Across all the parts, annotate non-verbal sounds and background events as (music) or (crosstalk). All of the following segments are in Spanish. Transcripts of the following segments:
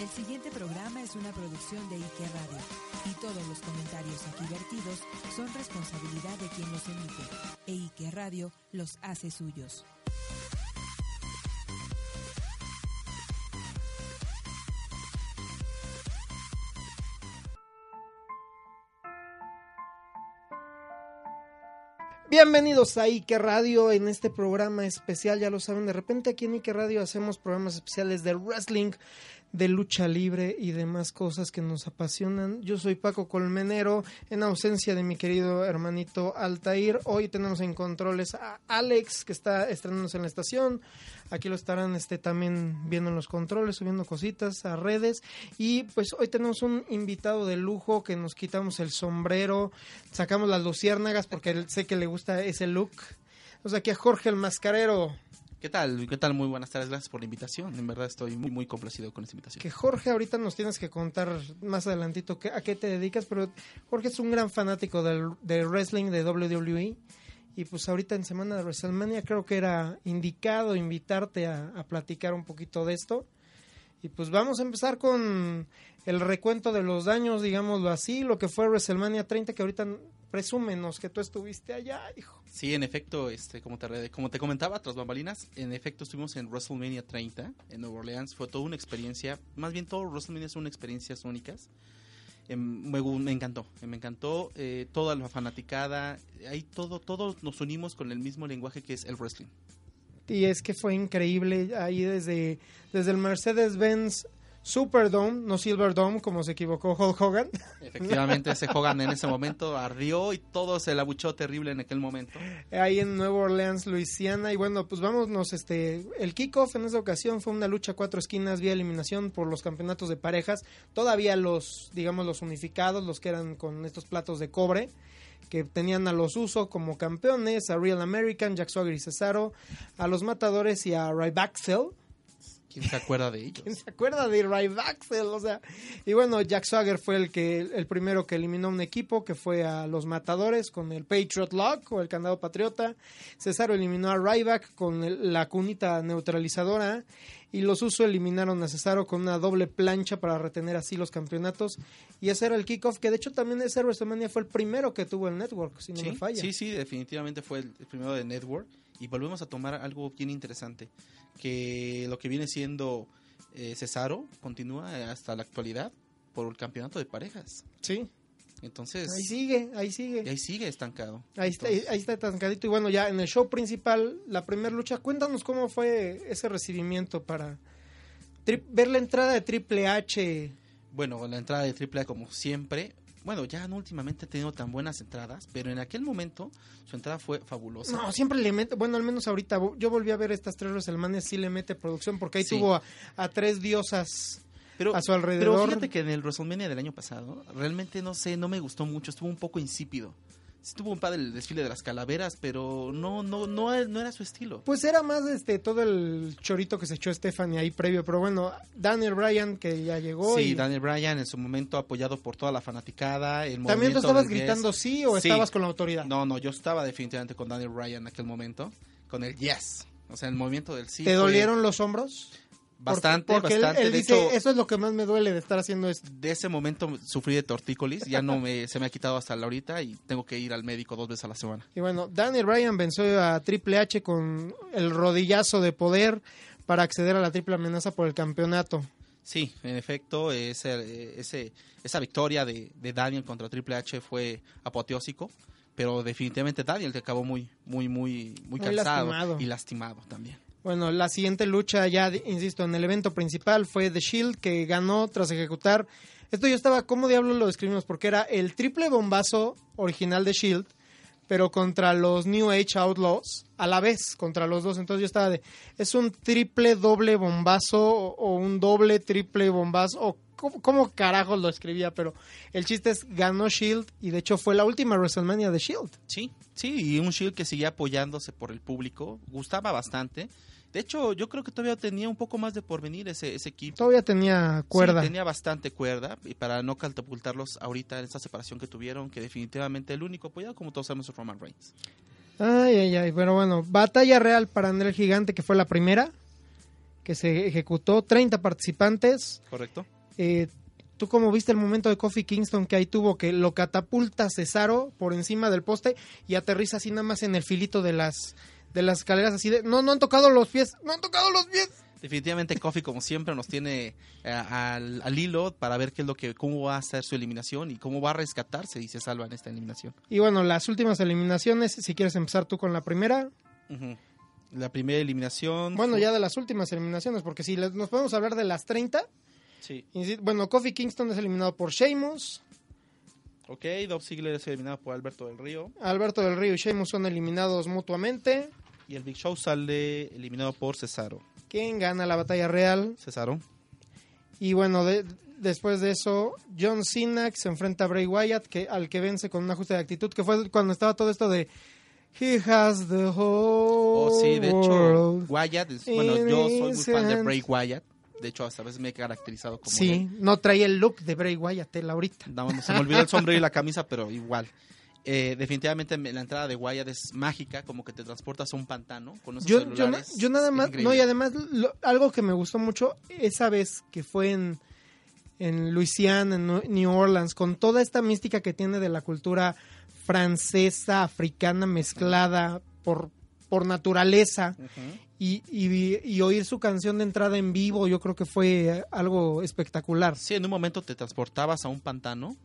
El siguiente programa es una producción de Ike Radio y todos los comentarios aquí vertidos son responsabilidad de quien los emite e Ike Radio los hace suyos. Bienvenidos a Ike Radio en este programa especial, ya lo saben, de repente aquí en Ike Radio hacemos programas especiales de wrestling, de lucha libre y demás cosas que nos apasionan. Yo soy Paco Colmenero, en ausencia de mi querido hermanito Altair. Hoy tenemos en controles a Alex, que está estrenándose en la estación. Aquí lo estarán este, también viendo en los controles, subiendo cositas a redes. Y pues hoy tenemos un invitado de lujo que nos quitamos el sombrero, sacamos las luciérnagas porque sé que le gusta ese look. O aquí a Jorge el Mascarero. ¿Qué tal? ¿Qué tal? Muy buenas tardes, gracias por la invitación. En verdad estoy muy, muy complacido con esta invitación. Que Jorge, ahorita nos tienes que contar más adelantito que, a qué te dedicas, pero Jorge es un gran fanático del, wrestling de WWE. Y pues ahorita en semana de WrestleMania creo que era indicado invitarte a, a platicar un poquito de esto. Y pues vamos a empezar con el recuento de los daños, digámoslo así, lo que fue WrestleMania 30, que ahorita presúmenos que tú estuviste allá, hijo. Sí, en efecto, este, como te, como te comentaba, tras bambalinas, en efecto estuvimos en WrestleMania 30 en Nueva Orleans. Fue toda una experiencia, más bien todo WrestleMania son experiencias únicas. Eh, me, me, encantó, me encantó eh, toda la fanaticada, ahí todo, todos nos unimos con el mismo lenguaje que es el wrestling. Y es que fue increíble ahí desde, desde el Mercedes-Benz Superdome, no Silverdome, como se equivocó Hulk Hogan. Efectivamente, ese (laughs) Hogan en ese momento ardió y todo se la abuchó terrible en aquel momento. Ahí en Nueva Orleans, Luisiana. Y bueno, pues vámonos, este, el kickoff en esa ocasión fue una lucha a cuatro esquinas vía eliminación por los campeonatos de parejas. Todavía los, digamos, los unificados, los que eran con estos platos de cobre que tenían a los Usos como campeones, a Real American, Jack Swagger y Cesaro, a los Matadores y a Rybacksel. ¿Quién se acuerda de ellos? ¿Quién se acuerda de Rybacksel? O sea, y bueno, Jack Swagger fue el que el primero que eliminó un equipo que fue a los Matadores con el Patriot Lock o el candado patriota. Cesaro eliminó a Ryback con el, la cunita neutralizadora y los Usos eliminaron a Cesaro con una doble plancha para retener así los campeonatos y ese era el kickoff que de hecho también ese WrestleMania fue el primero que tuvo el Network, si no sí, me falla. Sí, sí, definitivamente fue el primero de Network y volvemos a tomar algo bien interesante que lo que viene siendo eh, Cesaro continúa hasta la actualidad por el campeonato de parejas. Sí. Entonces. Ahí sigue, ahí sigue. Y ahí sigue estancado. Ahí está, ahí, está estancadito. Y bueno, ya en el show principal, la primera lucha, cuéntanos cómo fue ese recibimiento para ver la entrada de Triple H. Bueno, la entrada de Triple H, como siempre, bueno, ya no últimamente ha tenido tan buenas entradas, pero en aquel momento su entrada fue fabulosa. No, siempre le mete, bueno, al menos ahorita, yo volví a ver estas tres WrestleMania, sí le mete producción, porque ahí sí. tuvo a, a, tres diosas pero, a su alrededor. Pero fíjate que en el WrestleMania del año pasado, realmente no sé, no me gustó mucho, estuvo un poco insípido. Sí tuvo un padre el desfile de las calaveras, pero no, no, no, no era su estilo. Pues era más este todo el chorito que se echó Stephanie ahí previo, pero bueno, Daniel Bryan que ya llegó. Sí, y... Daniel Bryan en su momento apoyado por toda la fanaticada. El ¿También tú estabas gritando yes. sí o sí. estabas con la autoridad? No, no, yo estaba definitivamente con Daniel Bryan en aquel momento, con el yes. O sea, el movimiento del sí. ¿Te dolieron los hombros? Bastante, porque, porque bastante. Él, él de dice, hecho, eso es lo que más me duele de estar haciendo esto. De ese momento sufrí de tortícolis, ya no me, se me ha quitado hasta la ahorita y tengo que ir al médico dos veces a la semana. Y bueno, Daniel Bryan venció a Triple H con el rodillazo de poder para acceder a la triple amenaza por el campeonato. Sí, en efecto, ese, ese, esa victoria de, de Daniel contra Triple H fue apoteósico pero definitivamente Daniel que acabó muy muy muy muy, muy cansado lastimado. y lastimado también. Bueno, la siguiente lucha ya, insisto, en el evento principal fue The Shield que ganó tras ejecutar. Esto yo estaba, ¿cómo diablos lo describimos? Porque era el triple bombazo original de Shield, pero contra los New Age Outlaws, a la vez contra los dos. Entonces yo estaba de, ¿es un triple doble bombazo o un doble triple bombazo? O ¿cómo, ¿Cómo carajos lo escribía? Pero el chiste es, ganó Shield y de hecho fue la última WrestleMania de Shield. Sí, sí, y un Shield que seguía apoyándose por el público, gustaba bastante. De hecho, yo creo que todavía tenía un poco más de porvenir ese, ese equipo. Todavía tenía cuerda. Sí, tenía bastante cuerda. Y para no catapultarlos ahorita en esta separación que tuvieron, que definitivamente el único apoyado, como todos sabemos, es Roman Reigns. Ay, ay, ay. Pero bueno, batalla real para André el Gigante, que fue la primera. que se ejecutó, 30 participantes. ¿Correcto? Eh, ¿Tú cómo viste el momento de Kofi Kingston que ahí tuvo que lo catapulta Cesaro por encima del poste y aterriza así nada más en el filito de las de las escaleras así de no no han tocado los pies, no han tocado los pies. Definitivamente Kofi como siempre nos tiene eh, al, al hilo para ver qué es lo que cómo va a ser su eliminación y cómo va a rescatarse y se salva en esta eliminación. Y bueno, las últimas eliminaciones, si quieres empezar tú con la primera. La primera eliminación. Bueno, fue- ya de las últimas eliminaciones, porque si les- nos podemos hablar de las 30, Sí. bueno, Kofi Kingston es eliminado por Sheamus, Ok, Dolph Ziggler es eliminado por Alberto del Río. Alberto del Río y Sheamus son eliminados mutuamente. Y el Big Show sale eliminado por Cesaro. ¿Quién gana la batalla real? Cesaro. Y bueno, de- después de eso, John Cena que se enfrenta a Bray Wyatt, que, al que vence con un ajuste de actitud, que fue cuando estaba todo esto de He has the whole Oh, sí, de hecho. Wyatt, es- bueno, yo soy muy fan de. Bray Wyatt. De hecho, hasta a veces me he caracterizado como Sí, no traía el look de Bray Wyatt, él ahorita. No, no, se me olvidó el sombrero y la camisa, pero igual. Eh, definitivamente me- la entrada de Wyatt es mágica, como que te transportas a un pantano con esos Yo, yo, na- celulares. yo nada más, no, y además, lo- algo que me gustó mucho, esa vez que fue en, en Luisiana, en New Orleans, con toda esta mística que tiene de la cultura francesa, africana, mezclada por, por naturaleza, y, y- y oír su canción de entrada en vivo, yo creo que fue algo espectacular. Sí, en un momento te transportabas a un pantano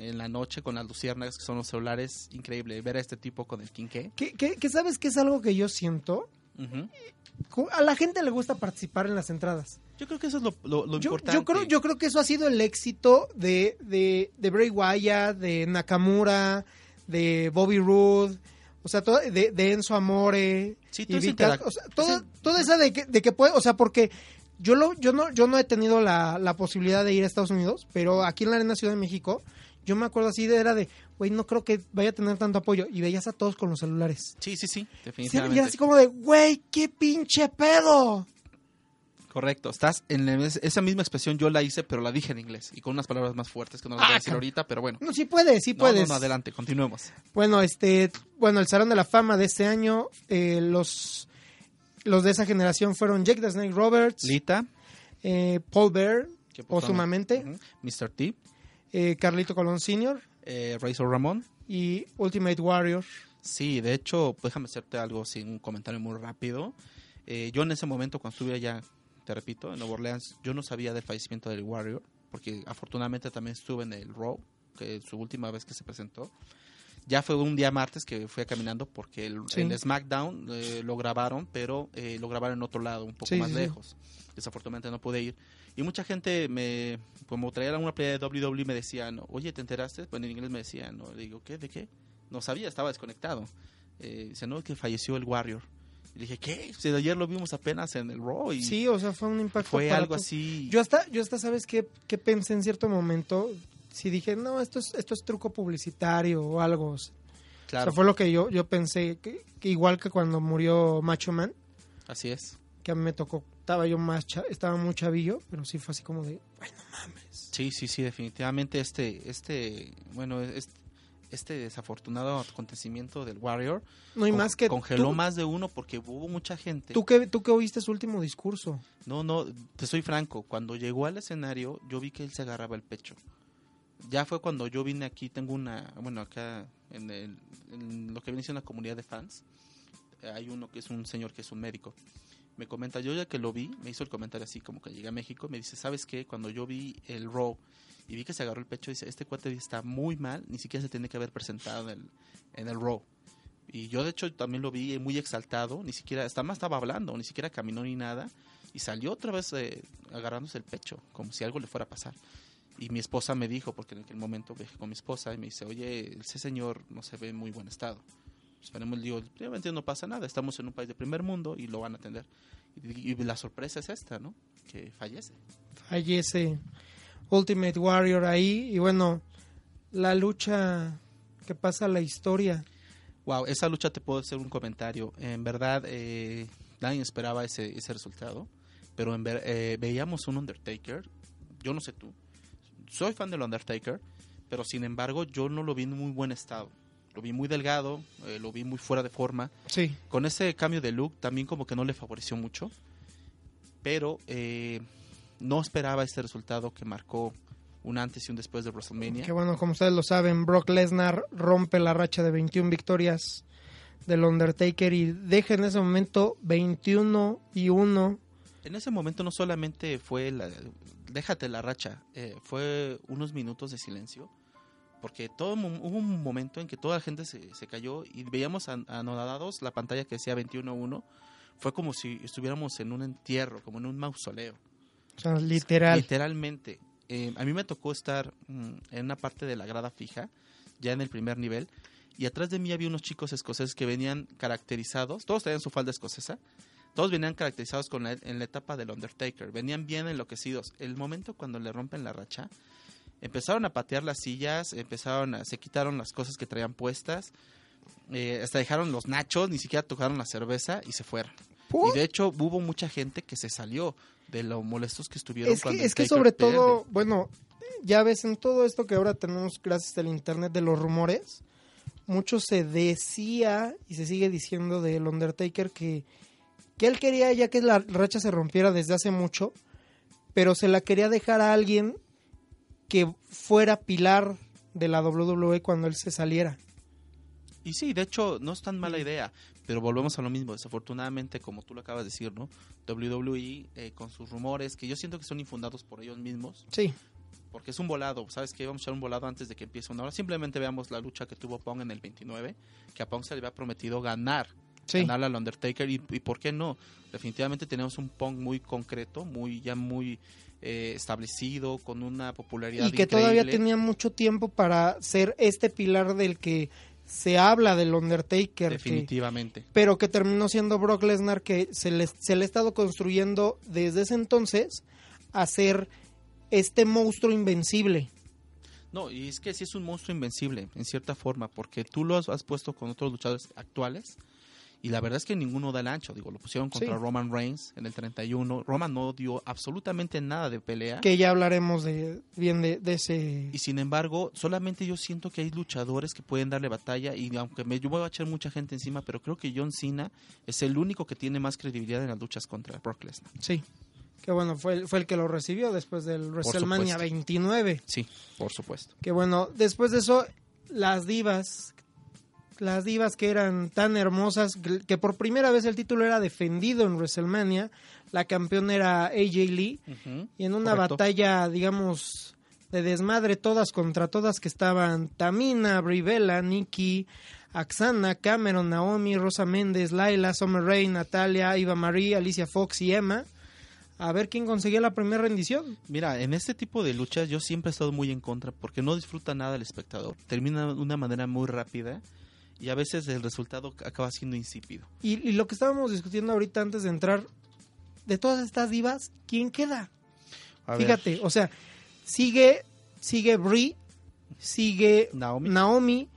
en la noche con las luciérnagas que son los celulares. Increíble ver a este tipo con el quinqué. ¿Qué, qué- qué sabes que es algo que yo siento? A la gente le gusta participar en las entradas. Yo creo que eso es lo, lo- lo Yo, importante. yo creo, yo creo que eso ha sido el éxito de, de, de Bray Wyatt, de Nakamura, de Bobby Roode, o sea, todo, de, de Enzo Amore, Sí, y todo o sea, todo- ese- toda esa de que, de que puede, o sea, porque yo lo, yo no, yo no he tenido la, la posibilidad de ir a Estados Unidos, pero aquí en la Arena Ciudad de México, yo me acuerdo así de era de, güey, no creo que vaya a tener tanto apoyo, y veías a todos con los celulares. Sí, sí, sí, Sí, y definitivamente. era así como de, güey, qué pinche pedo. Correcto, estás en la- esa misma expresión yo la hice, pero la dije en inglés y con unas palabras más fuertes que no las voy Ah, a decir car- ahorita, pero bueno. No, sí puedes, sí puedes. no, no, adelante, continuemos. Bueno, este, bueno, el Salón de la Fama de este año, eh, los, los de esa generación fueron Jake the Snake Roberts, Lita, eh, Paul Bear, póstumamente, Ujú. Mr. T, eh, Carlito Colón Sr. eh, Razor Ramón. y Ultimate Warrior. Sí, de hecho, déjame hacerte algo sin un comentario muy rápido. Eh, yo en ese momento, cuando estuve allá, te repito, en Nueva Orleans, yo no sabía del fallecimiento del Warrior, porque afortunadamente también estuve en el Raw, que es su última vez que se presentó. Ya fue un día martes que fui caminando porque el, Sí. el SmackDown eh, lo grabaron, pero eh, lo grabaron en otro lado, un poco Sí, más sí, lejos. Desafortunadamente no pude ir. Y mucha gente me, como traía una pelea de WWE, me decían, oye, ¿te enteraste? Bueno, en inglés me decían, ¿no? Le digo, ¿qué? ¿De qué? No sabía, estaba desconectado. Eh, dice, no, que falleció el Warrior. Y dije, ¿qué? Si ayer lo vimos apenas en el Raw y Sí, o sea, fue un impacto. fue algo así. Yo hasta, yo hasta, ¿sabes qué, qué pensé en cierto momento? Si dije, no, esto es, esto es truco publicitario o algo. O sea, claro, fue lo que yo, yo pensé, que, que igual que cuando murió Macho Man, así es. que a mí me tocó, estaba yo más, cha- estaba muy chavillo, pero sí fue así como de, bueno, mames. Sí, sí, sí, definitivamente este, este, bueno, este, este desafortunado acontecimiento del Warrior No hay con- más que congeló tú, más de uno porque hubo mucha gente. tú que tú que oíste su último discurso. No, no, te soy franco, cuando llegó al escenario yo vi que él se agarraba el pecho. Ya fue cuando yo vine aquí, tengo una, bueno, acá en, el- lo que viene siendo la comunidad de fans, eh, hay uno que es un señor que es un médico. Me comenta, yo ya que lo vi, me hizo el comentario así como que llegué a México, me dice, ¿sabes qué? Cuando yo vi el Raw y vi que se agarró el pecho, dice, este cuate está muy mal, ni siquiera se tiene que haber presentado en el, en el Raw. Y yo de hecho también lo vi muy exaltado, ni siquiera, estaba hablando, ni siquiera caminó ni nada, y salió otra vez eh, agarrándose el pecho, como si algo le fuera a pasar. Y mi esposa me dijo, porque en aquel momento viajé con mi esposa, y me dice, oye, ese señor no se ve en muy buen estado. Esperemos, digo, obviamente no pasa nada, estamos en un país de primer mundo y lo van a atender. Y, y la sorpresa es esta, ¿no? Que fallece. Fallece Ultimate Warrior ahí y bueno, la lucha que pasa a la historia. Wow, esa lucha te puedo hacer un comentario. En verdad, eh, nadie esperaba ese, ese resultado, pero en ver, eh, veíamos un Undertaker, yo no sé tú, soy fan del Undertaker, pero sin embargo yo no lo vi en muy buen estado. Lo vi muy delgado, eh, lo vi muy fuera de forma. Sí. Con ese cambio de look también como que no le favoreció mucho. pero eh, no esperaba este resultado que marcó un antes y un después de WrestleMania. Que bueno, como ustedes lo saben, Brock Lesnar rompe la racha de 21 victorias del Undertaker y deja en ese momento 21 y 1. En ese momento no solamente fue la, déjate la racha, eh, fue unos minutos de silencio, porque todo hubo un momento en que toda la gente se, se cayó y veíamos anodados la pantalla que decía 21-1, fue como si estuviéramos en un entierro, como en un mausoleo. O sea, literal. Literalmente. Eh, a mí me tocó estar mm, en una parte de la grada fija, ya en el primer nivel, y atrás de mí había unos chicos escoceses que venían caracterizados, todos tenían su falda escocesa, todos venían caracterizados con la, en la etapa del Undertaker, venían bien enloquecidos. El momento cuando le rompen la racha, empezaron a patear las sillas, empezaron a, se quitaron las cosas que traían puestas, eh, hasta dejaron los nachos, ni siquiera tocaron la cerveza y se fueron. Y de hecho hubo mucha gente que se salió de lo molestos que estuvieron. Es que, es que sobre todo, bueno, ya ves en todo esto que ahora tenemos gracias al internet de los rumores, mucho se decía y se sigue diciendo del Undertaker que, que él quería ya que la racha se rompiera desde hace mucho, pero se la quería dejar a alguien que fuera pilar de la WWE cuando él se saliera. Y sí, de hecho, no es tan mala idea, pero volvemos a lo mismo. Desafortunadamente, como tú lo acabas de decir, ¿no? WWE eh, con sus rumores, que yo siento que son infundados por ellos mismos. Sí. Porque es un volado, ¿sabes qué? Vamos a echar un volado antes de que empiece una hora. Simplemente veamos la lucha que tuvo Pong en el 29, que a Pong se le había prometido ganar. Sí. Ganarle al Undertaker. Y, y, por qué no? Definitivamente tenemos un Pong muy concreto, muy ya muy eh, establecido, con una popularidad. Y que todavía tenía mucho tiempo para ser este pilar del que se habla del Undertaker. Definitivamente. pero que terminó siendo Brock Lesnar, que se le, se le ha estado construyendo desde ese entonces a ser este monstruo invencible. No, y es que sí es un monstruo invencible, en cierta forma, porque tú lo has, has puesto con otros luchadores actuales y la verdad es que ninguno da el ancho. Digo, lo pusieron contra Roman Reigns en el 31. Roman no dio absolutamente nada de pelea. Que ya hablaremos de, bien de, ese. Y sin embargo, solamente yo siento que hay luchadores que pueden darle batalla. Y aunque me, yo voy a echar mucha gente encima, pero creo que John Cena es el único que tiene más credibilidad en las luchas contra Brock Lesnar. Sí. Que bueno, fue, fue el que lo recibió después del WrestleMania 29. Sí, por supuesto. Que bueno, después de eso, las divas las divas que eran tan hermosas, que por primera vez el título era defendido en WrestleMania, la campeona era AJ Lee, y en una batalla, digamos, de desmadre todas contra todas que estaban Tamina, Brivella, Nikki, Axana, Cameron, Naomi, Rosa Méndez, Laila, Summer Rae, Natalia, Iva Marie, Alicia Fox y Emma. A ver quién conseguía la primera rendición. Mira, en este tipo de luchas yo siempre he estado muy en contra porque no disfruta nada el espectador. Termina de una manera muy rápida y a veces el resultado acaba siendo insípido. Y, lo que estábamos discutiendo ahorita antes de entrar, de todas estas divas, ¿quién queda? Fíjate, o sea, sigue, sigue Brie, sigue Naomi,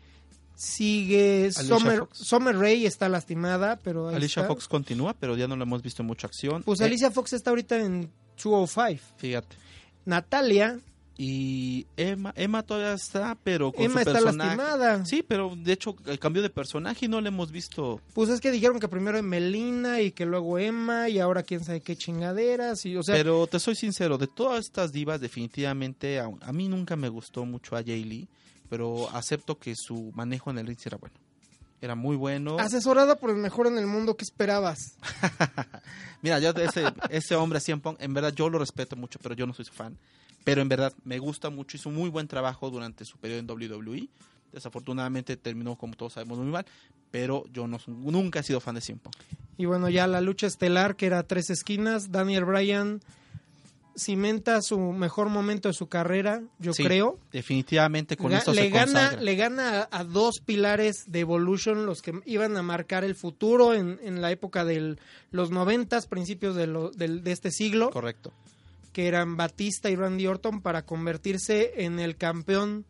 sigue Summer, Summer Rae está lastimada, pero Alicia Fox continúa, pero ya no la hemos visto en mucha acción. Pues eh, Alicia Fox está ahorita en 205. Fíjate. Natalia y Emma, Emma todavía está, pero con Emma está lastimada. Sí, pero de hecho el cambio de personaje no lo hemos visto. Pues es que dijeron que primero Melina y que luego Emma y ahora quién sabe qué chingaderas. Y, o sea... Pero te soy sincero, de todas estas divas definitivamente a, mí nunca me gustó mucho a Jay Lee, pero acepto que su manejo en el ring era bueno. Era muy bueno. Asesorada por el mejor en el mundo, ¿qué esperabas? (laughs) Mira, yo ese, ese hombre, Pong, en verdad yo lo respeto mucho, pero yo no soy su fan. Pero en verdad me gusta mucho, hizo muy buen trabajo durante su periodo en WWE. Desafortunadamente terminó, como todos sabemos, muy mal. Pero yo no, nunca he sido fan de CM Y bueno, ya la lucha estelar, que era tres esquinas, Daniel Bryan cimenta su mejor momento de su carrera, yo creo. Definitivamente con esto le se gana, Le gana a, dos pilares de Evolution, los que iban a marcar el futuro en, en la época de los noventas, principios de, lo, de, de este siglo. Correcto que eran Batista y Randy Orton para convertirse en el campeón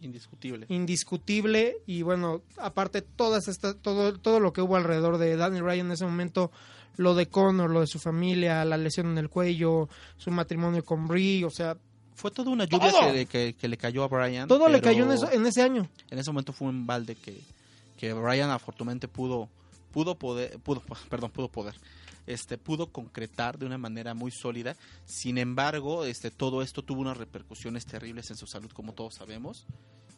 indiscutible. Indiscutible y bueno, aparte todas estas todo todo lo que hubo alrededor de Daniel Ryan en ese momento, lo de Connor, lo de su familia, la lesión en el cuello, su matrimonio con Brie, o sea, fue toda una lluvia que, que, le cayó a Brian. Todo le cayó en, eso, en ese año. En ese momento fue un balde que, que Brian afortunadamente pudo pudo poder pudo (laughs) perdón pudo poder este pudo concretar de una manera muy sólida. Sin embargo, este todo esto tuvo unas repercusiones terribles en su salud, como todos sabemos.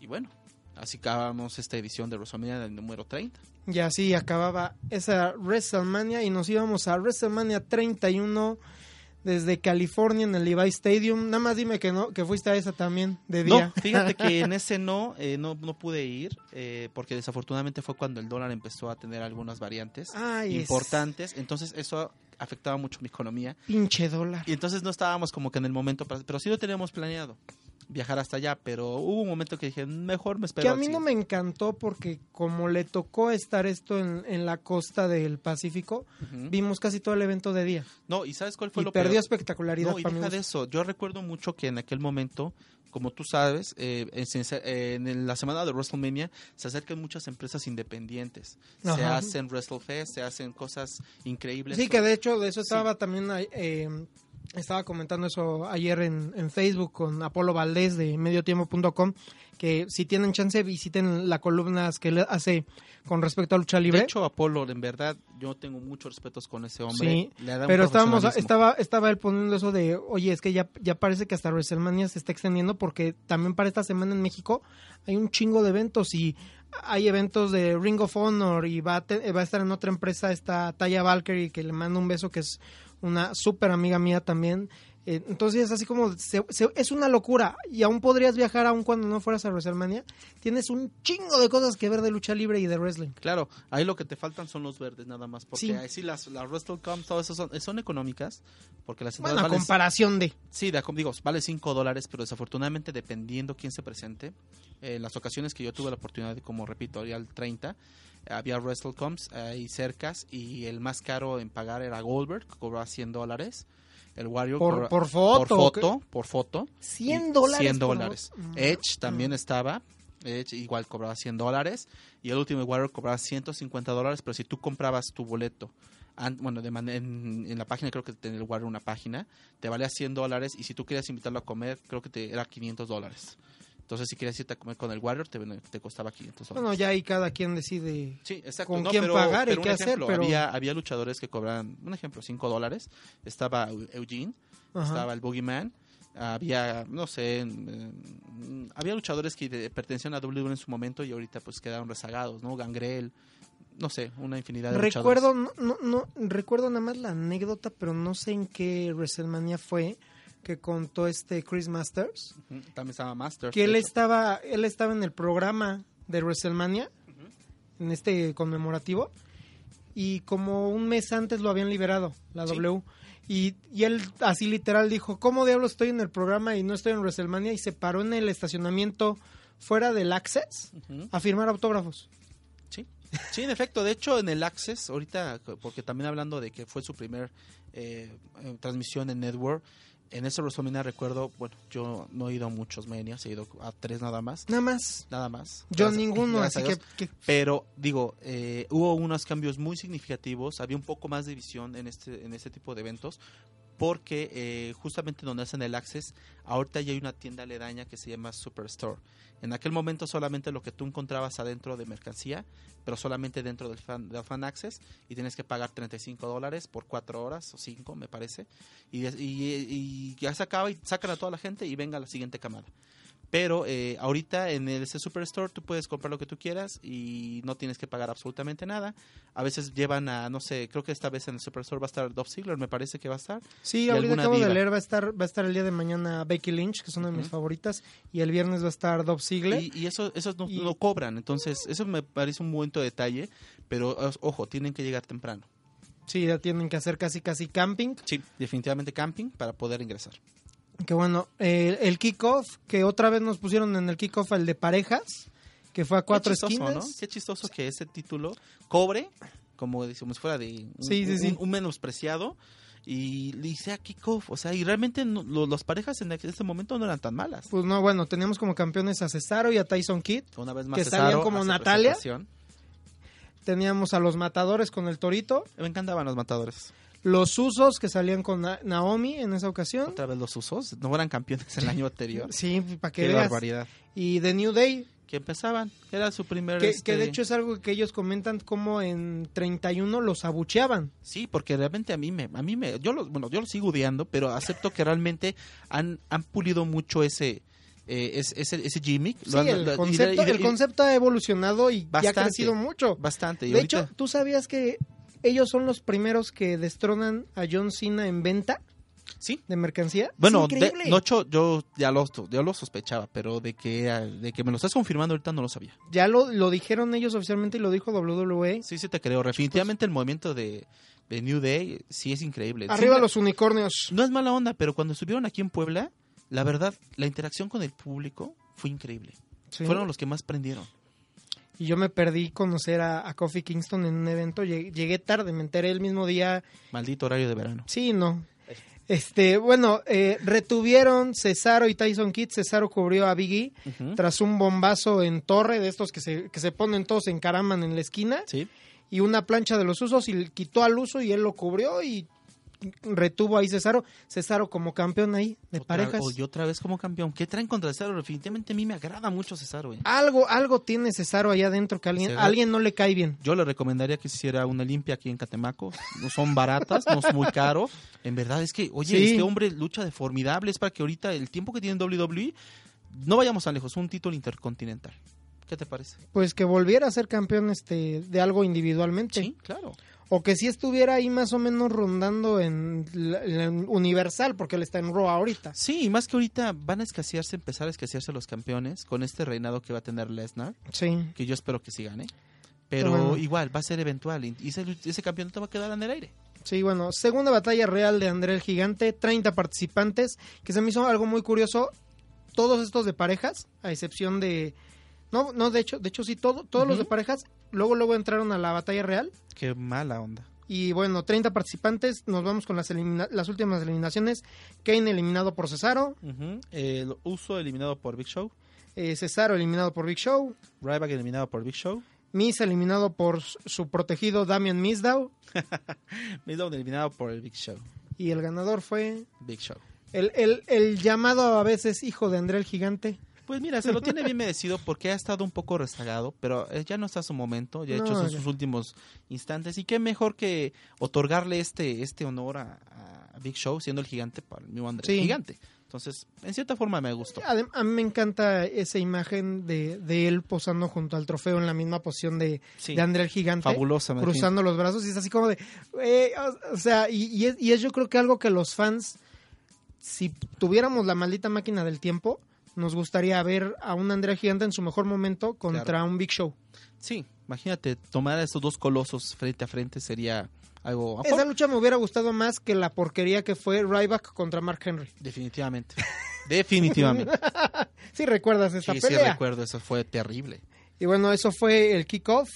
Y bueno, así acabamos esta edición de WrestleMania número 30. Y así acababa esa WrestleMania y nos íbamos a WrestleMania 31 desde California en el Levi Stadium. Nada más dime que no, que fuiste a esa también de día. No, fíjate que (laughs) en ese no, eh, no, no pude ir, eh, porque desafortunadamente fue cuando el dólar empezó a tener algunas variantes Ay, es- importantes. Entonces eso afectaba mucho mi economía. Pinche dólar. Y entonces no estábamos como que en el momento, para- pero sí lo teníamos planeado, viajar hasta allá. Pero hubo un momento que dije, mejor me espero. Que a mí no me siguiente". encantó porque como le tocó estar esto en, en la costa del Pacífico, vimos casi todo el evento de día. No, y ¿sabes cuál fue Y lo perdió peor? espectacularidad No, y deja de eso. Yo recuerdo mucho que en aquel momento, como tú sabes, eh, en, en la semana de WrestleMania se acercan muchas empresas independientes. Se hacen WrestleFest, se hacen cosas increíbles. Sí, que de hecho de eso estaba también, eh, estaba comentando eso ayer en, en Facebook con Apolo Valdés de mediotiempo.com, que si tienen chance visiten la columna que él hace con respecto a lucha libre. De hecho, Apolo, en verdad, yo tengo muchos respetos con ese hombre. Sí, Le da pero estábamos, estaba, estaba él poniendo eso de, oye, es que ya, ya parece que hasta WrestleMania se está extendiendo porque también para esta semana en México hay un chingo de eventos y hay eventos de Ring of Honor y va a, te- va a estar en otra empresa esta Taya Valkyrie que le mando un beso que es una súper amiga mía también. Eh, Entonces es así como, se- se- es una locura y aún podrías viajar aún cuando no fueras a WrestleMania. Tienes un chingo de cosas que ver de lucha libre y de wrestling. Claro, ahí lo que te faltan son los verdes nada más, porque Sí. ahí sí las, las WrestleCom, todas esas son, son económicas, porque las Bueno, a valen- comparación de... Sí, de, digo, vale 5 dólares, pero desafortunadamente dependiendo quién se presente, eh, en las ocasiones que yo tuve la oportunidad de, como repito, ir al 30, había WrestleComs ahí cercas y el más caro en pagar era Goldberg, que cobraba 100 dólares. El Warrior Por, cobra- por foto. por foto, por foto. 100 Y dólares. 100 por dólares. Mm. Edge también estaba. Edge igual cobraba 100 dólares. Y el último Warrior cobraba 150 dólares. Pero si tú comprabas tu boleto, bueno, de man- en, en la página creo que tenía el Warrior una página, te valía 100 dólares. Y si tú querías invitarlo a comer, creo que te era 500 dólares. Entonces, si querías irte a comer con el Warrior, te, te costaba 500 dólares. Bueno, ya ahí cada quien decide. Sí, exacto. con No, quién pero- pagar y pero qué hacer, ejemplo, pero- Había, había luchadores que cobraban, un ejemplo, 5 dólares. Estaba Eugene, Ajá. estaba el Boogeyman, había, no sé, había luchadores que pertenecían a WWE en su momento y ahorita pues quedaron rezagados, ¿no? Gangrel, no sé, una infinidad de Recuerdo, luchadores. no, no, no- recuerdo nada más la anécdota, pero no sé en qué WrestleMania fue que contó este Chris Masters, Ujú, También estaba Masters. que él hecho. estaba, él estaba en el programa de WrestleMania, en este conmemorativo, y como un mes antes lo habían liberado, la Sí. W. Y, y él así literal dijo, ¿cómo diablos estoy en el programa y no estoy en WrestleMania? Y se paró en el estacionamiento fuera del Access a firmar autógrafos. Sí. Sí, en efecto. De hecho, en el Access, ahorita, porque también hablando de que fue su primer eh, eh, transmisión en Network, en ese WrestleMania recuerdo, bueno, yo no he ido a muchos Manias, he ido a tres nada más. Nada más. Nada más. Yo Gracias- ninguno, gracias así que- Pero digo, eh, hubo unos cambios muy significativos, había un poco más de visión en este, en este tipo de eventos, porque eh, justamente donde hacen el Access, ahorita ya hay una tienda aledaña que se llama Superstore. En aquel momento solamente lo que tú encontrabas adentro de mercancía, pero solamente dentro del fan, del fan Access, y tienes que pagar 35 dólares por 4 horas o 5, me parece, y, y- ya se acaba y sacan a toda la gente y venga la siguiente camada. Pero eh, ahorita en el- ese Superstore tú puedes comprar lo que tú quieras y no tienes que pagar absolutamente nada. A veces llevan a, no sé, creo que esta vez en el Superstore va a estar Dolph Ziggler, me parece que va a estar. Sí, ahorita acabo de diva. leer, va a estar, va a estar el día de mañana Becky Lynch, que es una de mis favoritas, y el viernes va a estar Dolph Ziggler. Y, y eso, eso no, Y- no cobran, entonces eso me parece un buen detalle, pero ojo, tienen que llegar temprano. Sí, ya tienen que hacer casi casi camping. Sí, definitivamente camping para poder ingresar. Que bueno, eh, el kickoff, que otra vez nos pusieron en el kickoff el de parejas, que fue a cuatro Qué chistoso, esquinas. ¿no? Qué chistoso que ese título cobre, como decimos, fuera de un, Sí, sí, un- sí. un menospreciado. Y le hice a kickoff, o sea, y realmente no- lo- las parejas en este momento no eran tan malas. Pues no, bueno, teníamos como campeones a Cesaro y a Tyson Kidd. Una vez más que Cesaro salían como Natalia. Teníamos a los matadores con el Torito. Me encantaban los matadores. Los Usos, que salían con Na- Naomi en esa ocasión. Otra vez los usos, no eran campeones el año anterior. Sí, para que Qué veas. barbaridad. Y The New Day, que empezaban. Era su primer... Que, este, que de hecho es algo que ellos comentan como en 31 los abucheaban. Sí, porque realmente a mí me, a mí me, yo lo, bueno, yo lo sigo odiando, pero acepto que realmente han, han pulido mucho ese, eh, ese, ese, ese gimmick. Sí, Lo han- el, lo- y de- concepto, y de- el concepto ha evolucionado y ya ha Bastante. crecido mucho. bastante. Y De ahorita- hecho, ¿tú sabías que ellos son los primeros que destronan a John Cena en venta sí. de mercancía? Bueno, de. Nocho, yo ya lo, yo lo sospechaba, pero de que, de que me lo estás confirmando ahorita no lo sabía. Ya lo, lo dijeron ellos oficialmente y lo dijo WWE. Sí, sí te creo. Definitivamente el movimiento de, de New Day sí es increíble. Arriba los unicornios. No es mala onda, pero cuando estuvieron aquí en Puebla, la verdad, la interacción con el público fue increíble. Sí. Fueron los que más prendieron. Y yo me perdí conocer a, a Kofi Kingston en un evento. Llegué, llegué tarde, me enteré el mismo día. Maldito horario de verano. Sí, no. Este, bueno, eh, retuvieron Cesaro y Tyson Kidd. Cesaro cubrió a Biggie tras un bombazo en torre de estos que se, que se ponen todos en encaraman en la esquina. Sí. y una plancha de los usos y quitó al uso y él lo cubrió y retuvo ahí Cesaro. Cesaro como campeón ahí de Otra- parejas. o- y otra vez como campeón. ¿Qué traen contra Cesaro? Definitivamente a mí me agrada mucho Cesaro. eh. Algo, algo tiene Cesaro allá adentro que alguien, a alguien no le cae bien. Yo le recomendaría que se hiciera una limpia aquí en Catemaco. No son baratas, no es muy caro. En verdad es que, oye, Sí. este hombre lucha de formidable. Es para que ahorita, el tiempo que tiene en WWE, no vayamos tan lejos. Un título intercontinental. ¿Qué te parece? Pues que volviera a ser campeón este de algo individualmente. Sí, claro. O que si estuviera ahí más o menos rondando en la, en la Universal, porque él está en Raw ahorita. Sí, y más que ahorita van a escasearse, empezar a escasearse los campeones con este reinado que va a tener Lesnar, Sí. que yo espero que sí gane. Pero Bueno. igual, va a ser eventual y ese, ese campeonato va a quedar en el aire. Sí, bueno, segunda batalla real de André el Gigante, 30 participantes, que se me hizo algo muy curioso, todos estos de parejas, a excepción de no, no, de hecho, de hecho sí todo, todos los de parejas, luego luego entraron a la batalla real Qué mala onda. y bueno, 30 participantes, nos vamos con las elimina- las últimas eliminaciones, Kane eliminado por Cesaro. El uso eliminado por Big Show, eh, Cesaro eliminado por Big Show, Ryback eliminado por Big Show, Miz eliminado por su- su protegido Damian Mizdow (laughs) Mizdow eliminado por el Big Show. y el ganador fue Big Show. el, el, el llamado a veces hijo de André el Gigante. Pues mira, se lo tiene bien merecido porque ha estado un poco rezagado, pero eh, ya no está a su momento, ya No, son ya. sus últimos instantes y qué mejor que otorgarle este este honor a, a Big Show siendo el gigante para el mismo Andrés Sí. Gigante. Entonces, en cierta forma me gustó. A mí me encanta esa imagen de, de él posando junto al trofeo en la misma posición de, Sí, de André el Gigante, fabulosa. me cruzando los brazos y es así como de... eh, o, o sea, y, y es, y es yo creo que algo que los fans, si tuviéramos la maldita máquina del tiempo, nos gustaría ver a un André el Gigante en su mejor momento contra Claro. un Big Show. Sí, imagínate, tomar a esos dos colosos frente a frente sería algo... Esa lucha me hubiera gustado más que la porquería que fue Ryback contra Mark Henry. Definitivamente. (laughs) Definitivamente. (laughs) Si recuerdas esa Sí, sí pelea. recuerdo, eso fue terrible. y bueno, eso fue el kickoff.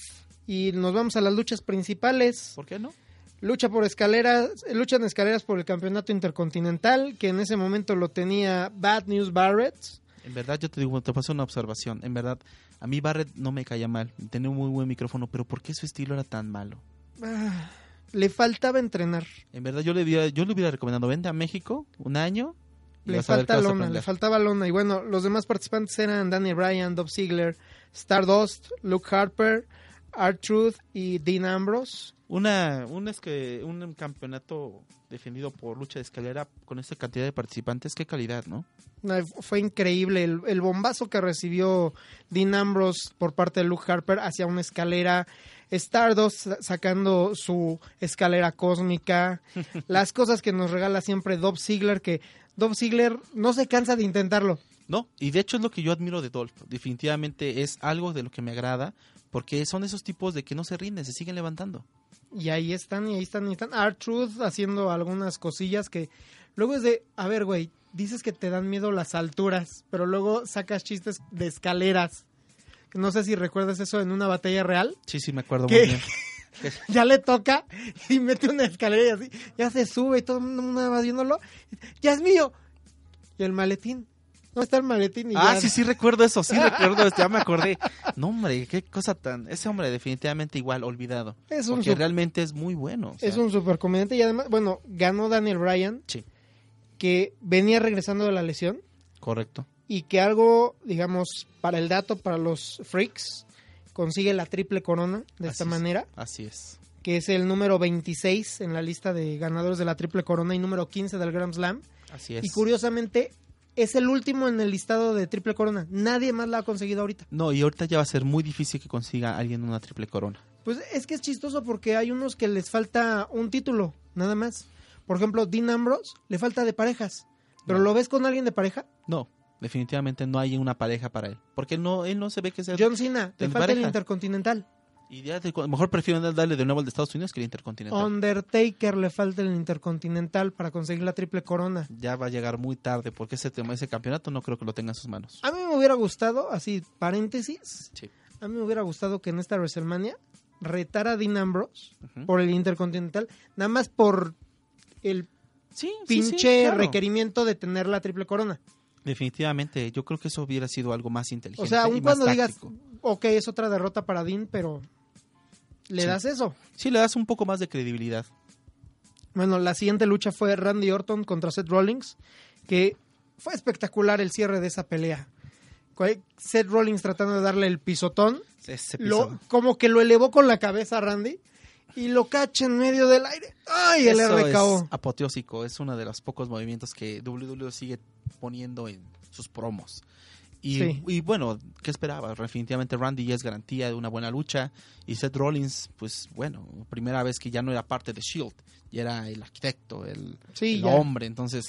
Y nos vamos a las luchas principales. ¿Por qué no? Lucha por escaleras, lucha en escaleras por el campeonato intercontinental, que en ese momento lo tenía Bad News Barrett. En verdad, yo te digo, te paso una observación. En verdad, a mí Barrett no me caía mal. Tenía un muy buen micrófono, pero ¿por qué su estilo era tan malo? Ah, le faltaba entrenar. En verdad, yo le hubiera, yo le hubiera recomendado, vente a México un año. Le falta lona, le faltaba lona. Y bueno, los demás participantes eran Danny Bryan, Dob Ziegler, Stardust, Luke Harper, R-Truth y Dean Ambrose. Una, un, es que, un campeonato defendido por lucha de escalera con esta cantidad de participantes, qué calidad, ¿no? Fue increíble el, el bombazo que recibió Dean Ambrose por parte de Luke Harper hacia una escalera. Stardust sa- sacando su escalera cósmica. (laughs) Las cosas que nos regala siempre Dob Ziegler, que Dob Ziegler no se cansa de intentarlo. No, y de hecho es lo que yo admiro de Dolph. Definitivamente es algo de lo que me agrada, porque son esos tipos de que no se rinden, se siguen levantando. Y ahí están, y ahí están, y están. R-Truth haciendo algunas cosillas que luego es de, a ver, güey, dices que te dan miedo las alturas, pero luego sacas chistes de escaleras. No sé si recuerdas eso en una batalla real. Sí, sí, me acuerdo muy bien. (laughs) Ya le toca y mete una escalera y así, ya se sube y todo el mundo va viéndolo. Ya es mío. Y el maletín. No está el maletín y Ah, ya- sí, sí recuerdo eso, sí recuerdo, ya me acordé. (laughs) No, hombre, qué cosa tan... Ese hombre definitivamente igual, olvidado. Es un, Porque realmente es muy bueno. o sea, es un super comediante y además, bueno, ganó Daniel Bryan, Sí, que venía regresando de la lesión. correcto. y que algo, digamos, para el dato, para los freaks, consigue la triple corona de esta es. manera, Así es. que es el número 26 en la lista de ganadores de la triple corona y número 15 del Grand Slam. Así es. Y curiosamente, es el último en el listado de triple corona. Nadie más la ha conseguido ahorita. No, y ahorita ya va a ser muy difícil que consiga alguien una triple corona. Pues es que es chistoso porque hay unos que les falta un título, nada más. Por ejemplo, Dean Ambrose le falta de parejas. Pero No. lo ves con alguien de pareja. No, definitivamente no hay una pareja para él. Porque no, él no se ve que sea... John Cena, le falta el. Intercontinental. Y ya mejor prefieren darle de nuevo al de Estados Unidos que el Intercontinental. Undertaker le falta el Intercontinental para conseguir la triple corona. Ya va a llegar muy tarde porque ese, tema, ese campeonato no creo que lo tenga en sus manos. A mí me hubiera gustado, así, paréntesis, Sí. a mí me hubiera gustado que en esta WrestleMania retara a Dean Ambrose por el Intercontinental, nada más por el Sí, sí, sí, pinche claro. requerimiento de tener la triple corona. Definitivamente, yo creo que eso hubiera sido algo más inteligente. O sea, más cuando digas, ok, es otra derrota para Dean, pero le Sí. das eso. Sí, le das un poco más de credibilidad. Bueno, la siguiente lucha fue Randy Orton contra Seth Rollins, que fue espectacular el cierre de esa pelea. Seth Rollins tratando de darle el pisotón, Ese lo, como que lo elevó con la cabeza a Randy y lo cacha en medio del aire. ¡Ay, el Eso RKO! es apoteósico, es uno de los pocos movimientos que WWE sigue poniendo en sus promos. Y, Sí. y bueno, ¿qué esperaba? Definitivamente Randy ya es garantía de una buena lucha. Y Seth Rollins, pues bueno, primera vez que ya no era parte de Shield, ya era el arquitecto, el, Sí, el ya. hombre. Entonces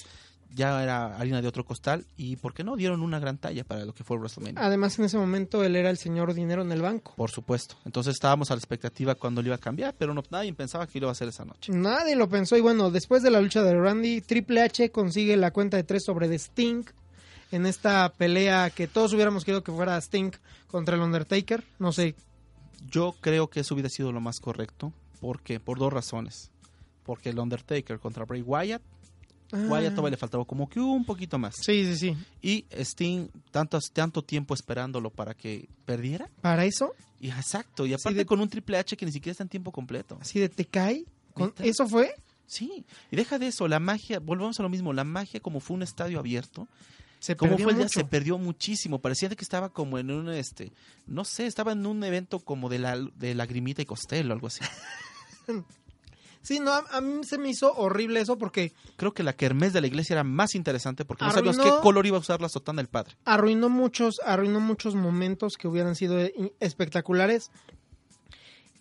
ya era harina de otro costal. Y ¿por qué no? Dieron una gran talla para lo que fue WrestleMania. Además, en ese momento él era el señor dinero en el banco. Por supuesto. Entonces estábamos a la expectativa cuando lo iba a cambiar, pero no, nadie pensaba que lo iba a hacer esa noche. Nadie lo pensó. Y bueno, después de la lucha de Randy, Triple H consigue la cuenta de tres sobre The Sting en esta pelea que todos hubiéramos querido que fuera Sting contra el Undertaker. No sé. Yo creo que eso hubiera sido lo más correcto. porque Por dos razones. Porque el Undertaker contra Bray Wyatt, Wyatt todavía le faltaba como que un poquito más. Ah, Sí, sí, sí. Y Sting, tanto, tanto tiempo esperándolo para que perdiera. Para eso, Y exacto, y aparte de- con un Triple H que ni siquiera está en tiempo completo. así de te cae. Con. ¿Eso fue? Sí, y deja de eso, la magia, volvemos a lo mismo, la magia como fue un estadio abierto, Se perdió fue el día, mucho. se perdió muchísimo, parecía que estaba como en un, este, no sé, estaba en un evento como de la de Lagrimita y Costello, algo así. (laughs) Sí, no, a, a mí se me hizo horrible eso porque Creo que la kermés de la iglesia era más interesante porque no sabíamos Arruinó- qué color iba a usar la sotana del padre. arruinó muchos, arruinó muchos momentos que hubieran sido eh, espectaculares.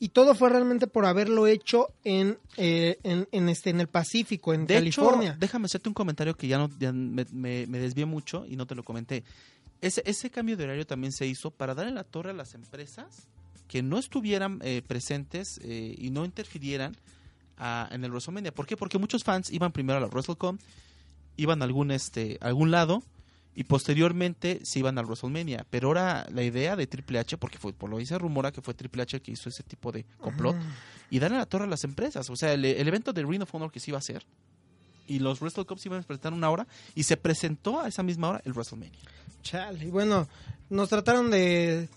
Y todo fue realmente por haberlo hecho en, eh, en, en este, en el Pacífico, en De California. hecho, déjame hacerte un comentario que ya, no, ya me, me, me desvié mucho y no te lo comenté. Ese, ese cambio de horario también se hizo para dar en la torre a las empresas que no estuvieran eh, presentes eh, y no interfirieran a- en el WrestleMania. ¿Por qué? Porque muchos fans iban primero a la WrestleCon, iban a algún, este, a algún lado y posteriormente se iban al WrestleMania. Pero ahora la idea de Triple H, porque fue, por lo que se rumora que fue Triple H el que hizo ese tipo de complot, y darle la torre a las empresas. O sea, el, el evento de Ring of Honor que se iba a hacer y los Wrestle Cups iban a presentar una hora y se presentó a esa misma hora el WrestleMania. Chale, y bueno, nos trataron de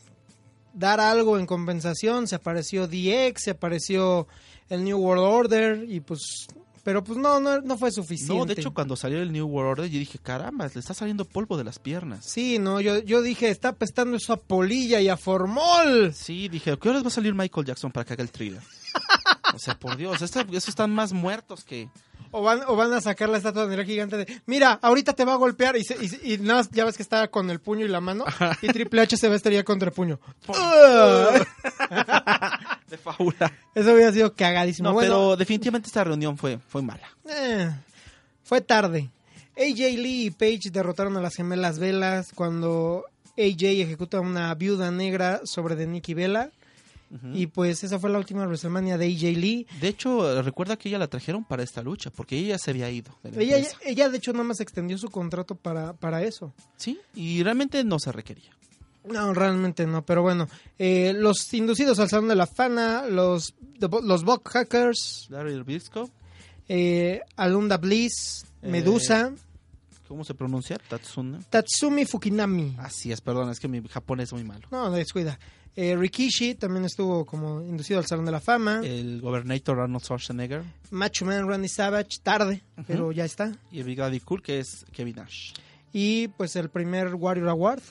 dar algo en compensación, se apareció DX, se apareció el New World Order y pues pero pues no no, no fue suficiente. No, de hecho, cuando salió el New World Order, yo dije, caramba, le está saliendo polvo de las piernas. Sí, no, yo, yo dije, está apestando eso a polilla y a formol. Sí, dije, ¿a qué horas va a salir Michael Jackson para que haga el thriller? (laughs) o sea, por Dios, esto- esos están más muertos que... O van, o van a sacar la estatua de energía gigante de, mira, ahorita te va a golpear y, se- y, y nada más ya ves que está con el puño y la mano y Triple H se va a estrellar contra el puño. (laughs) De faula. Eso hubiera sido cagadísimo. No, Bueno, pero definitivamente esta reunión fue, fue mala. Eh, fue tarde. AJ Lee y Paige derrotaron a las gemelas Velas cuando AJ ejecuta una viuda negra sobre de Nikki Vela. Y pues esa fue la última WrestleMania de AJ Lee. De hecho, recuerda que ella la trajeron para esta lucha, porque ella se había ido. de Ella, ella de hecho nada más extendió su contrato para, para eso. Sí, y realmente no se requería. No, realmente no, pero bueno. eh, los inducidos al Salón de la Fana, los, los Buck Hackers, Larry Briscoe, eh, Alunda Bliss, Eh, Medusa, ¿cómo se pronuncia? Tatsuna. Tatsumi Fukinami. Así es, perdón, es que mi japonés es muy malo. No, descuida. Eh, Rikishi también estuvo como inducido al Salón de la Fama. El Gobernator Arnold Schwarzenegger Macho Man Randy Savage, tarde, pero ya está. y el Brigadier Cool, que es Kevin Nash. Y pues el primer Warrior Award,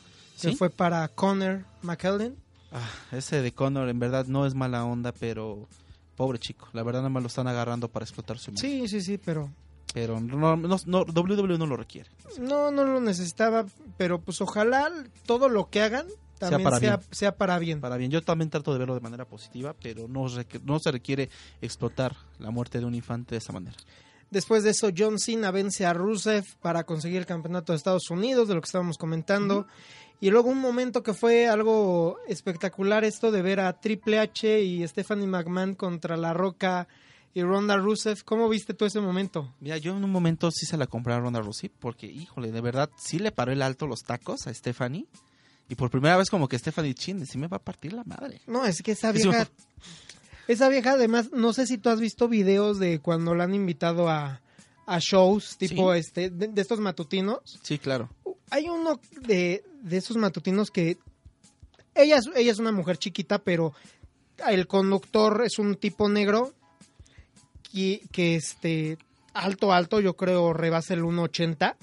que ¿Sí? fue para Connor McKellen. Ah, ese de Connor en verdad no es mala onda, pero pobre chico. La verdad nada más lo están agarrando para explotar su imagen. Sí, sí, sí, pero Pero no, no, no, WWE no lo requiere. no, no lo necesitaba. Pero pues ojalá todo lo que hagan también para sea, bien. sea para bien. Para bien, yo también trato de verlo de manera positiva, pero no se requiere explotar la muerte de un infante de esa manera. Después de eso, John Cena vence a Rusev para conseguir el campeonato de Estados Unidos, de lo que estábamos comentando. Y luego un momento que fue algo espectacular esto de ver a Triple H y Stephanie McMahon contra La Roca y Ronda Rusev. ¿Cómo viste tú ese momento? Mira, yo en un momento sí se la compré a Ronda Rousey, porque, híjole, de verdad, sí le paró el alto los tacos a Stephanie. Y por primera vez como que Stephanie Chin sí me va a partir la madre. No, es que esa Es vieja... (laughs) Esa vieja además, no sé si tú has visto videos de cuando la han invitado a, a shows tipo Sí. este de, de estos matutinos. Sí, claro. Hay uno de, de esos matutinos que ella es, ella es una mujer chiquita, pero el conductor es un tipo negro que, que este alto, alto, yo creo rebasa el 1.80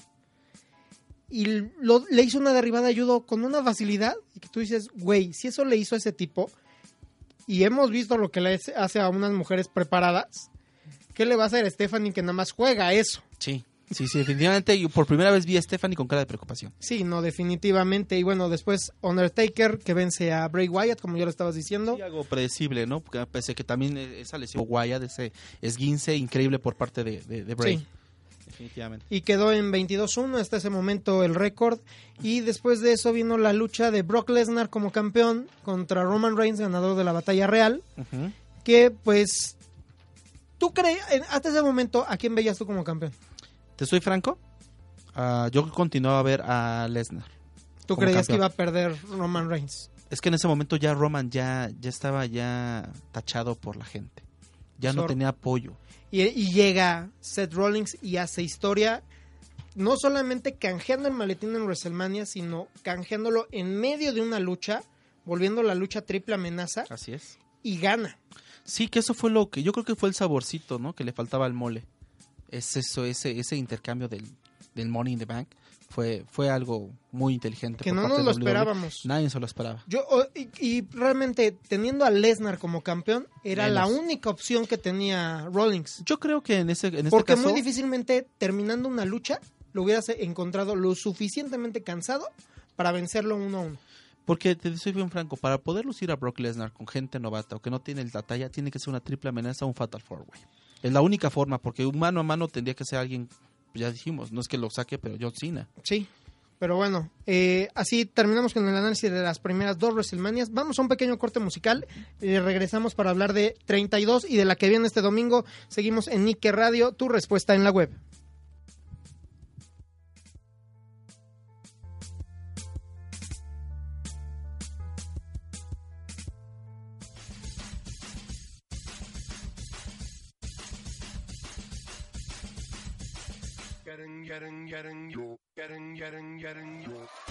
y lo- le hizo una derribada de judo con una facilidad y que tú dices, güey, si eso le hizo a ese tipo y hemos visto lo que le hace- a unas mujeres preparadas, ¿qué le va a hacer a Stephanie que nada más juega eso? Sí. Sí, sí, definitivamente. Yo por primera vez vi a Stephanie con cara de preocupación. Sí, no, definitivamente. Y bueno, después Undertaker que vence a Bray Wyatt, como ya lo estabas diciendo. Sí, algo predecible, ¿no? Porque pese que también eh, esa lesión de ese esguince increíble por parte de, de, de Bray. Sí. Definitivamente. Y quedó en 22-1 hasta ese momento el récord. Y después de eso vino la lucha de Brock Lesnar como campeón contra Roman Reigns, ganador de la batalla real. Que pues... ¿Tú crees, hasta ese momento, a quién veías tú como campeón? ¿Te soy franco? Ah, yo continuaba a ver a Lesnar. ¿Tú creías que iba a perder Roman Reigns? Es que en ese momento ya Roman ya, ya estaba ya tachado por la gente. Ya no tenía apoyo. Y, y llega Seth Rollins y hace historia, no solamente canjeando el maletín en WrestleMania, sino canjeándolo en medio de una lucha, volviendo la lucha triple amenaza Así es. y gana. Sí, que eso fue lo que yo creo que fue el saborcito, ¿no? Que le faltaba al mole. Es eso, ese, ese intercambio del, del Money in the Bank fue, fue algo muy inteligente. Que por no parte nos lo WWE. esperábamos. Nadie se lo esperaba. Yo, y, y realmente, teniendo a Lesnar como campeón, era Menos. la única opción que tenía Rollins. Yo creo que en ese, en este Porque caso, muy difícilmente, terminando una lucha, lo hubieras encontrado lo suficientemente cansado para vencerlo uno a uno. porque te soy bien franco, para poder lucir a Brock Lesnar con gente novata o que no tiene la talla, tiene que ser una triple amenaza o un Fatal Four Way. Es la única forma, porque un mano a mano tendría que ser alguien, ya dijimos, no es que lo saque, pero John Cena. Sí, pero bueno, eh, así terminamos con el análisis de las primeras dos WrestleManias. Vamos a un pequeño corte musical y regresamos para hablar de 32 y de la que viene este domingo. Seguimos en Nike Radio, tu respuesta en la web. Getting, getting, you, getting, getting, getting you.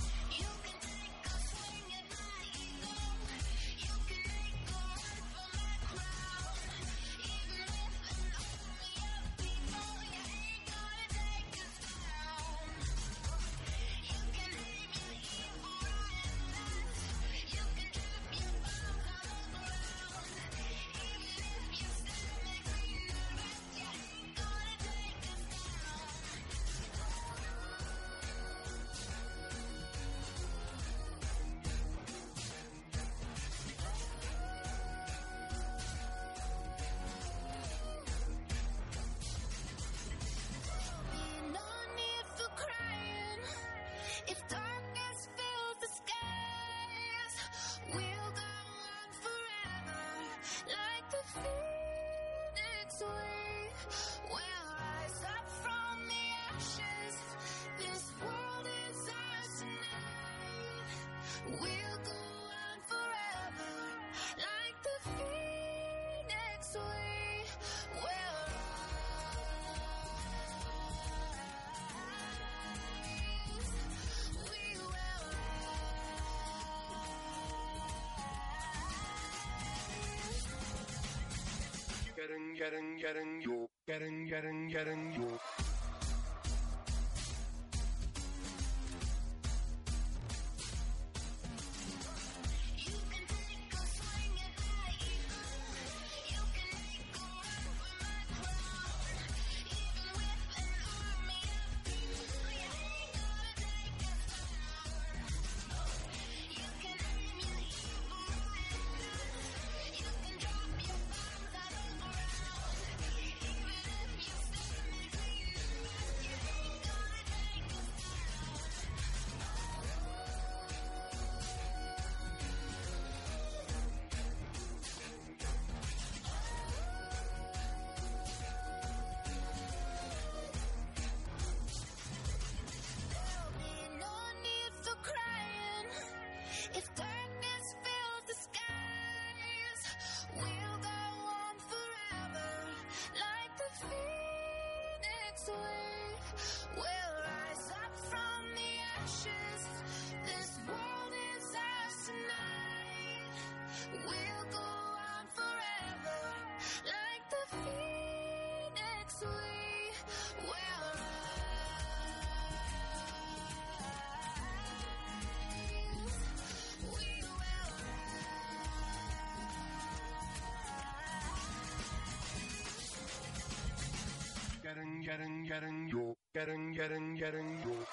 Getting yo, getting, getting, getting yo.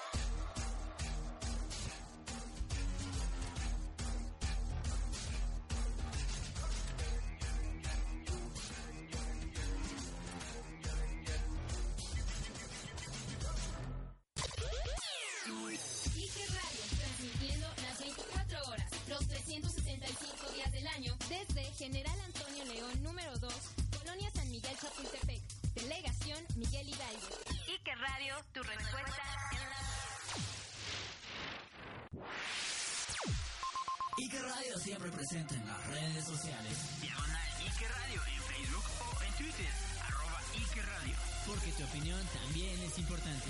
Ike Radio siempre presente en las redes sociales. Diagonal Ike Radio en Facebook o en Twitter, arroba Ike Radio. Porque tu opinión también es importante.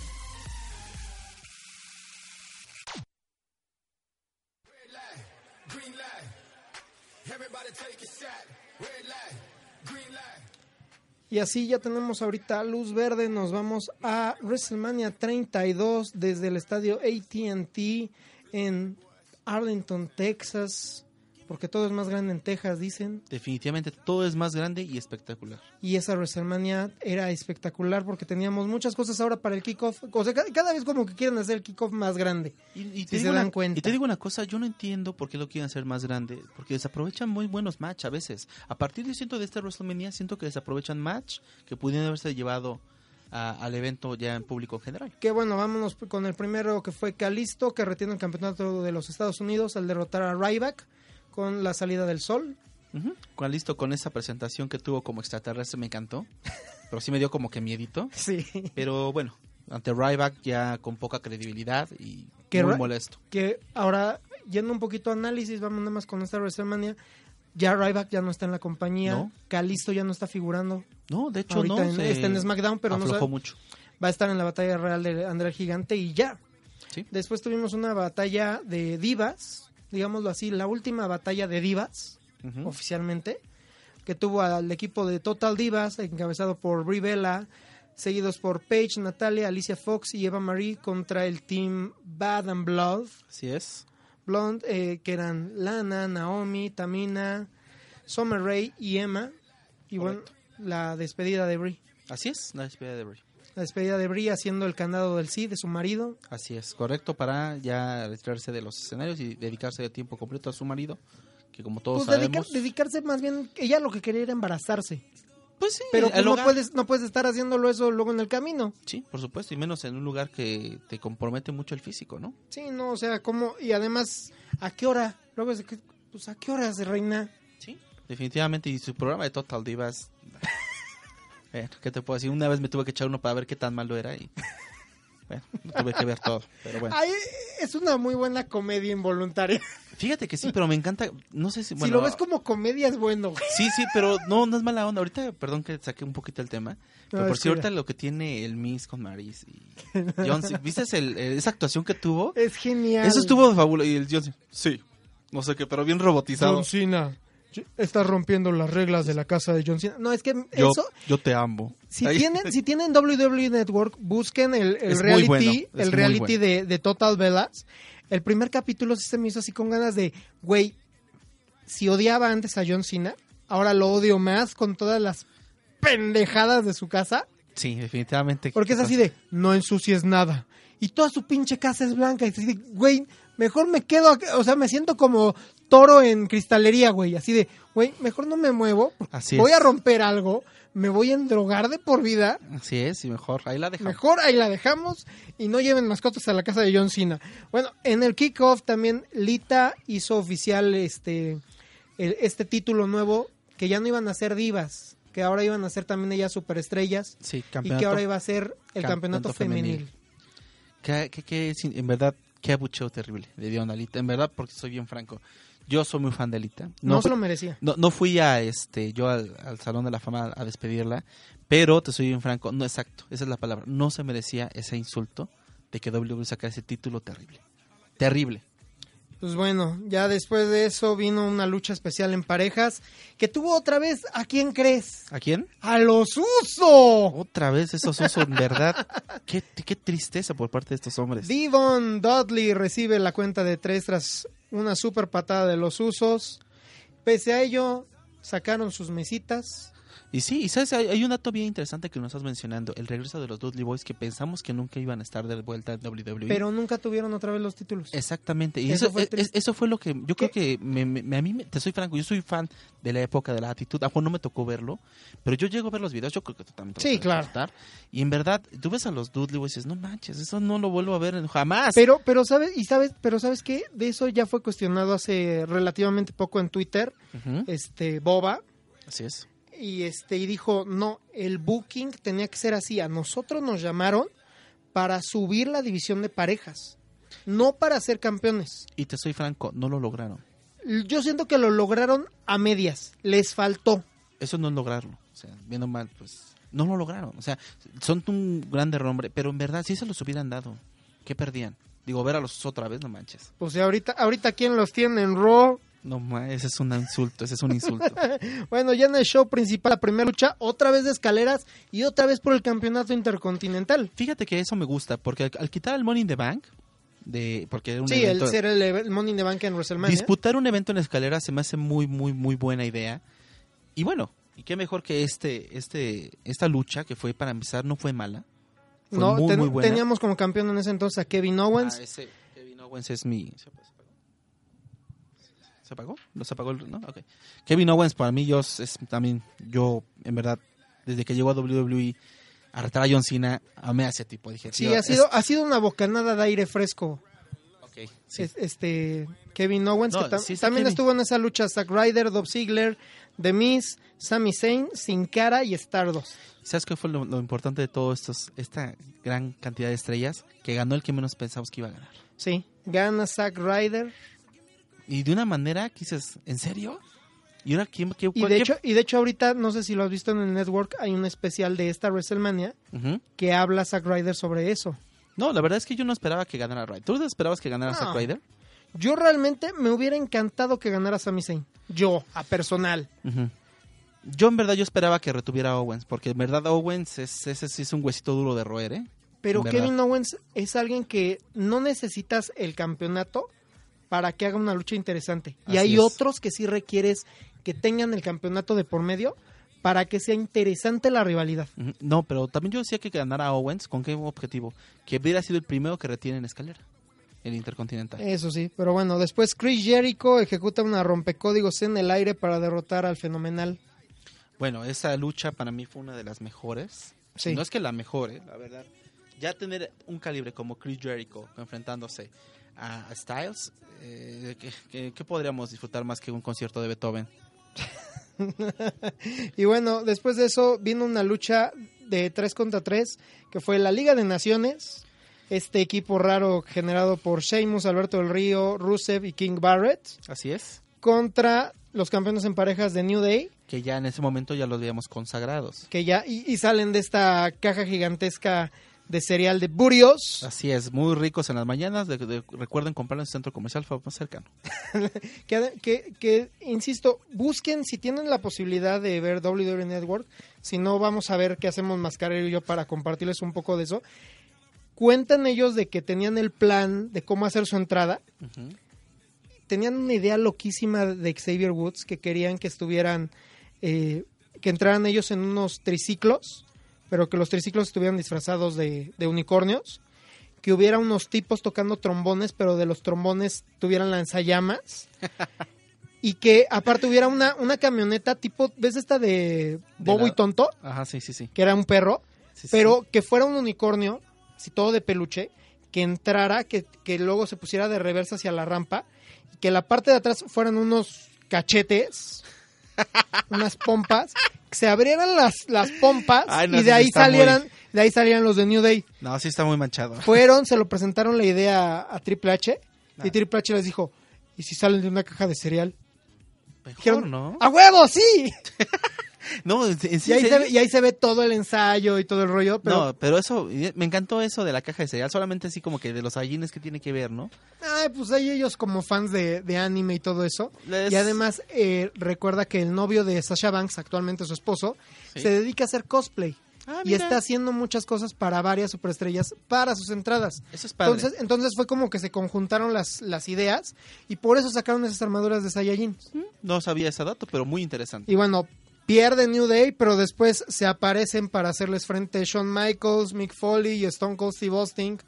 Red light, green light. Everybody take a shot. Red light, green light. Y así ya tenemos ahorita luz verde. Nos vamos a WrestleMania 32 desde el estadio ATT en Arlington, Texas. Porque todo es más grande en Texas, dicen. Definitivamente todo es más grande y espectacular. Y esa WrestleMania era espectacular porque teníamos muchas cosas ahora para el kickoff. O sea, ca- cada vez como que quieren hacer el kickoff más grande. Y, y Si te se dan una- cuenta. Y te digo una cosa, yo no entiendo por qué lo quieren hacer más grande, porque desaprovechan muy buenos match a veces. A partir de siento de este WrestleMania, siento que desaprovechan match que pudieran haberse llevado a- al evento ya en público en general. Que bueno, vámonos con el primero que fue Calisto, que retiene el campeonato de los Estados Unidos al derrotar a Ryback con la salida del sol. Ujú. Cuando listo con esa presentación que tuvo como extraterrestre me encantó, (laughs) pero sí me dio como que miedito. Sí. Pero bueno, ante Ryback ya con poca credibilidad y Que muy molesto. Que ahora, yendo un poquito a análisis, vamos nada más con esta WrestleMania. Ya Ryback ya no está en la compañía. No. Calisto ya no está figurando. No, de hecho Ahorita no. en- está en SmackDown, pero no sabe- mucho. Va a estar en la batalla real de André el Gigante y ya. Sí. Después tuvimos una batalla de divas, digámoslo así, la última batalla de divas, oficialmente, que tuvo al equipo de Total Divas, encabezado por Brie Bella, seguidos por Paige, Natalia, Alicia Fox y Eva Marie contra el team Bad and Blood. Así es. Blonde, eh, que eran Lana, Naomi, Tamina, Summer Rae y Emma. Y bueno, la despedida de Brie. Así es, la despedida de Brie. La despedida de Brie haciendo el candado del sí de su marido. Así es, correcto, para ya retirarse de los escenarios y dedicarse de tiempo completo a su marido, que como todos Pues sabemos... dedicarse más bien, ella lo que quería era embarazarse. Pues sí, Pero pues no hogar. puedes, no puedes estar haciéndolo eso luego en el camino. Sí, por supuesto, y menos en un lugar que te compromete mucho el físico, ¿no? Sí, no, o sea, como y además, ¿a qué hora? Luego es que, pues a qué horas, reina. Sí. Definitivamente, y su programa de Total Divas... (laughs) bueno, ¿qué te puedo decir? Una vez me tuve que echar uno para ver qué tan malo era y... Bueno, no tuve que ver todo, pero bueno. Ay, es una muy buena comedia involuntaria. (laughs) Fíjate que sí, (laughs) pero me encanta, no sé si... si lo ves como comedia es bueno. (laughs) Sí, sí, pero no, no es mala onda. Ahorita, perdón que saqué un poquito el tema. Pero No, por ahorita lo que tiene el Miss con Maris y (laughs) John Cena, ¿Viste el- esa actuación que tuvo? Es genial. Eso estuvo fabuloso. Y el John Cena, sí, no sé qué, pero bien robotizado. John Cena. Estás rompiendo las reglas de la casa de John Cena. No, es que Yo, eso, yo te amo. si tienen, si tienen WWE Network, busquen el, reality, bueno, el reality bueno. de, de Total Bellas. El primer capítulo sí se me hizo así con ganas de, güey, si odiaba antes a John Cena, ahora lo odio más con todas las pendejadas de su casa. Sí, definitivamente. Porque es así de, no ensucies nada. Y toda su pinche casa es blanca. Y así de, güey, mejor me quedo, aquí". o sea, me siento como toro en cristalería, güey. Así de, güey, mejor no me muevo. Así voy es. a romper algo, me voy a endrogar de por vida. Así es, y mejor, ahí la dejamos. Mejor ahí la dejamos y no lleven mascotas a la casa de John Cena. Bueno, en el kickoff también Lita hizo oficial este, el- este título nuevo que ya no iban a ser divas, que ahora iban a ser también ellas superestrellas Sí, y campeonato. que ahora iba a ser el campeonato, campeonato femenil. femenil. Que, que- que sin- en verdad, qué abucheo terrible le dio a Alita. En verdad, porque soy bien franco. Yo soy muy fan de Alita. No, se fui- lo merecía. No, no fui a este yo al, al Salón de la Fama a despedirla, pero te soy bien franco, no exacto, esa es la palabra, no se merecía ese insulto de que WWE sacara ese título terrible. Terrible. Pues bueno, ya después de eso vino una lucha especial en parejas que tuvo otra vez, ¿a quién crees? ¿A quién? ¡A los Uso! Otra vez esos osos, en verdad. (laughs) Qué, qué tristeza por parte de estos hombres. Devon Dudley recibe la cuenta de tres tras una super patada de los Usos. Pese a ello, sacaron sus mesitas Y sí, y sabes, hay, hay un dato bien interesante que nos estás mencionando, el regreso de los Dudley Boys que pensamos que nunca iban a estar de vuelta en WWE. Pero nunca tuvieron otra vez los títulos. Exactamente, y Eso eso, fue es- triste. eso fue lo que yo creo que me, me- a mí, me- te soy franco, yo soy fan de la época de la actitud, aunque no me tocó verlo, pero yo llego a ver los videos, yo creo que tú también te Sí, claro. y en verdad, tú ves a los Dudley Boys y dices, no manches, eso no lo vuelvo a ver jamás. Pero, pero sabes, y sabes, pero sabes qué, de eso ya fue cuestionado hace relativamente poco en Twitter, este Boba, Así es. Y este y dijo no el booking tenía que ser así a nosotros nos llamaron para subir la división de parejas no para ser campeones Y te soy franco, no lo lograron. yo siento que lo lograron a medias les faltó Eso no es lograrlo. O sea, viendo mal, pues no lo lograron. O sea, son un grande hombre, pero en verdad, si se los hubieran dado, ¿qué perdían? Digo, ver a los otra vez, no manches. pues ahorita ahorita quién los tiene en Raw No, ma, ese es un insulto, ese es un insulto. (laughs) bueno ya en el show principal la primera lucha otra vez de escaleras y otra vez por el campeonato intercontinental Fíjate que eso me gusta, porque al, al quitar el Money in the Bank, de, porque era un sí el evento, ser el, el Money in the Bank en WrestleMania disputar un evento en escalera se me hace muy, muy, muy buena idea. Y bueno, y qué mejor que este, este, esta lucha que fue para empezar no fue mala. Fue no muy, ten- muy buena. teníamos como campeón en ese entonces a Kevin Owens Ah, ese Kevin Owens es mi. ¿Se apagó? ¿Se apagó? ¿No se apagó? el- No, ok. Kevin Owens para mí yo es, también yo en verdad desde que llegó a WWE a retar a John Cena amé a ese tipo dije Sí, tío, ha es- sido, ha sido una bocanada de aire fresco. ok, sí. Es- este Kevin Owens, No, que tam- sí está también Kevin. estuvo en esa lucha Zack Ryder, Dolph Ziggler, The Miz, Sami Zayn, Sin Cara y Stardust. ¿Sabes qué fue lo, lo importante de todo estos esta gran cantidad de estrellas que ganó el que menos pensamos que iba a ganar Sí, gana Zack Ryder. Y de una manera que dices ¿en serio? y ahora quién qué, Y de, qué- hecho, y de hecho ahorita, no sé si lo has visto en el network, hay un especial de esta WrestleMania Ujú. que habla Zack Ryder sobre eso. no la verdad es que yo no esperaba que ganara Ryder ¿tú esperabas que ganara No. Zack Ryder? Yo realmente me hubiera encantado que ganara Sami Zayn. Yo, a personal. Yo en verdad yo esperaba que retuviera a Owens, porque en verdad Owens es, ese sí es un huesito duro de roer, ¿eh? Pero. Kevin Owens es alguien que no necesitas el campeonato para que haga una lucha interesante. Y hay es. otros que sí requieres que tengan el campeonato de por medio para que sea interesante la rivalidad. No, pero también yo decía que ganara a Owens, ¿con qué objetivo? Que hubiera sido el primero que retiene en escalera, el Intercontinental. Eso sí, pero bueno, después Chris Jericho ejecuta una rompecódigos en el aire para derrotar al fenomenal. Bueno, esa lucha para mí fue una de las mejores. Sí. No es que la mejor, ¿eh? la verdad. Ya tener un calibre como Chris Jericho enfrentándose a, a Styles, eh, ¿qué, podríamos disfrutar más que un concierto de Beethoven? (laughs) Y bueno, después de eso vino una lucha de 3 contra 3, que fue la Liga de Naciones, este equipo raro generado por Sheamus, Alberto del Río, Rusev y King Barrett, Así es. contra los campeones en parejas de New Day, Que ya en ese momento ya los veíamos consagrados. que ya y, y salen de esta caja gigantesca de cereal de Burios, Así es, muy ricos en las mañanas. de- de- recuerden comprarlo en su centro comercial más cercano. (laughs) que, que, que, insisto, busquen si tienen la posibilidad de ver WWE Network, si no vamos a ver qué hacemos Mascarero y yo para compartirles un poco de eso. Cuentan ellos de que tenían el plan de cómo hacer su entrada, tenían una idea loquísima de Xavier Woods que querían que estuvieran, eh, que entraran ellos en unos triciclos, pero que los triciclos estuvieran disfrazados de, de unicornios, que hubiera unos tipos tocando trombones, pero de los trombones tuvieran lanzallamas, (laughs) y que aparte hubiera una, una camioneta tipo, ¿ves esta de Bobo la- y Tonto? Ajá, sí, sí, sí. Que era un perro, Sí, sí. pero que fuera un unicornio, así todo de peluche, que entrara, que, que luego se pusiera de reversa hacia la rampa, y que la parte de atrás fueran unos cachetes, unas pompas, que se abrieran las, las pompas Ay, no, y de sí ahí muy- salieran, de ahí salieran los de New Day. No, sí está muy manchado. Fueron, se lo presentaron la idea a Triple H, Ah. y Triple H les dijo, ¿y si salen de una caja de cereal? Mejor, Dijeron, ¿no? ¡A huevo, sí! (laughs) (laughs) No, en, Y ahí, se ve, y ahí se ve todo el ensayo y todo el rollo, pero No, pero eso, me encantó eso de la caja de cereal, solamente así como que de los gallines que tiene que ver, ¿no? Ay, pues hay ellos como fans de, de anime y todo eso. Les- Y además eh, recuerda que el novio de Sasha Banks, actualmente su esposo, Sí. se dedica a hacer cosplay. Ah, y está haciendo muchas cosas para varias superestrellas para sus entradas. Eso es padre. Entonces, entonces fue como que se conjuntaron las, las ideas y por eso sacaron esas armaduras de Saiyajin. no sabía ese dato, pero muy interesante. Y bueno, pierde New Day, pero después se aparecen para hacerles frente Shawn Michaels, Mick Foley y Stone Cold Steve Austin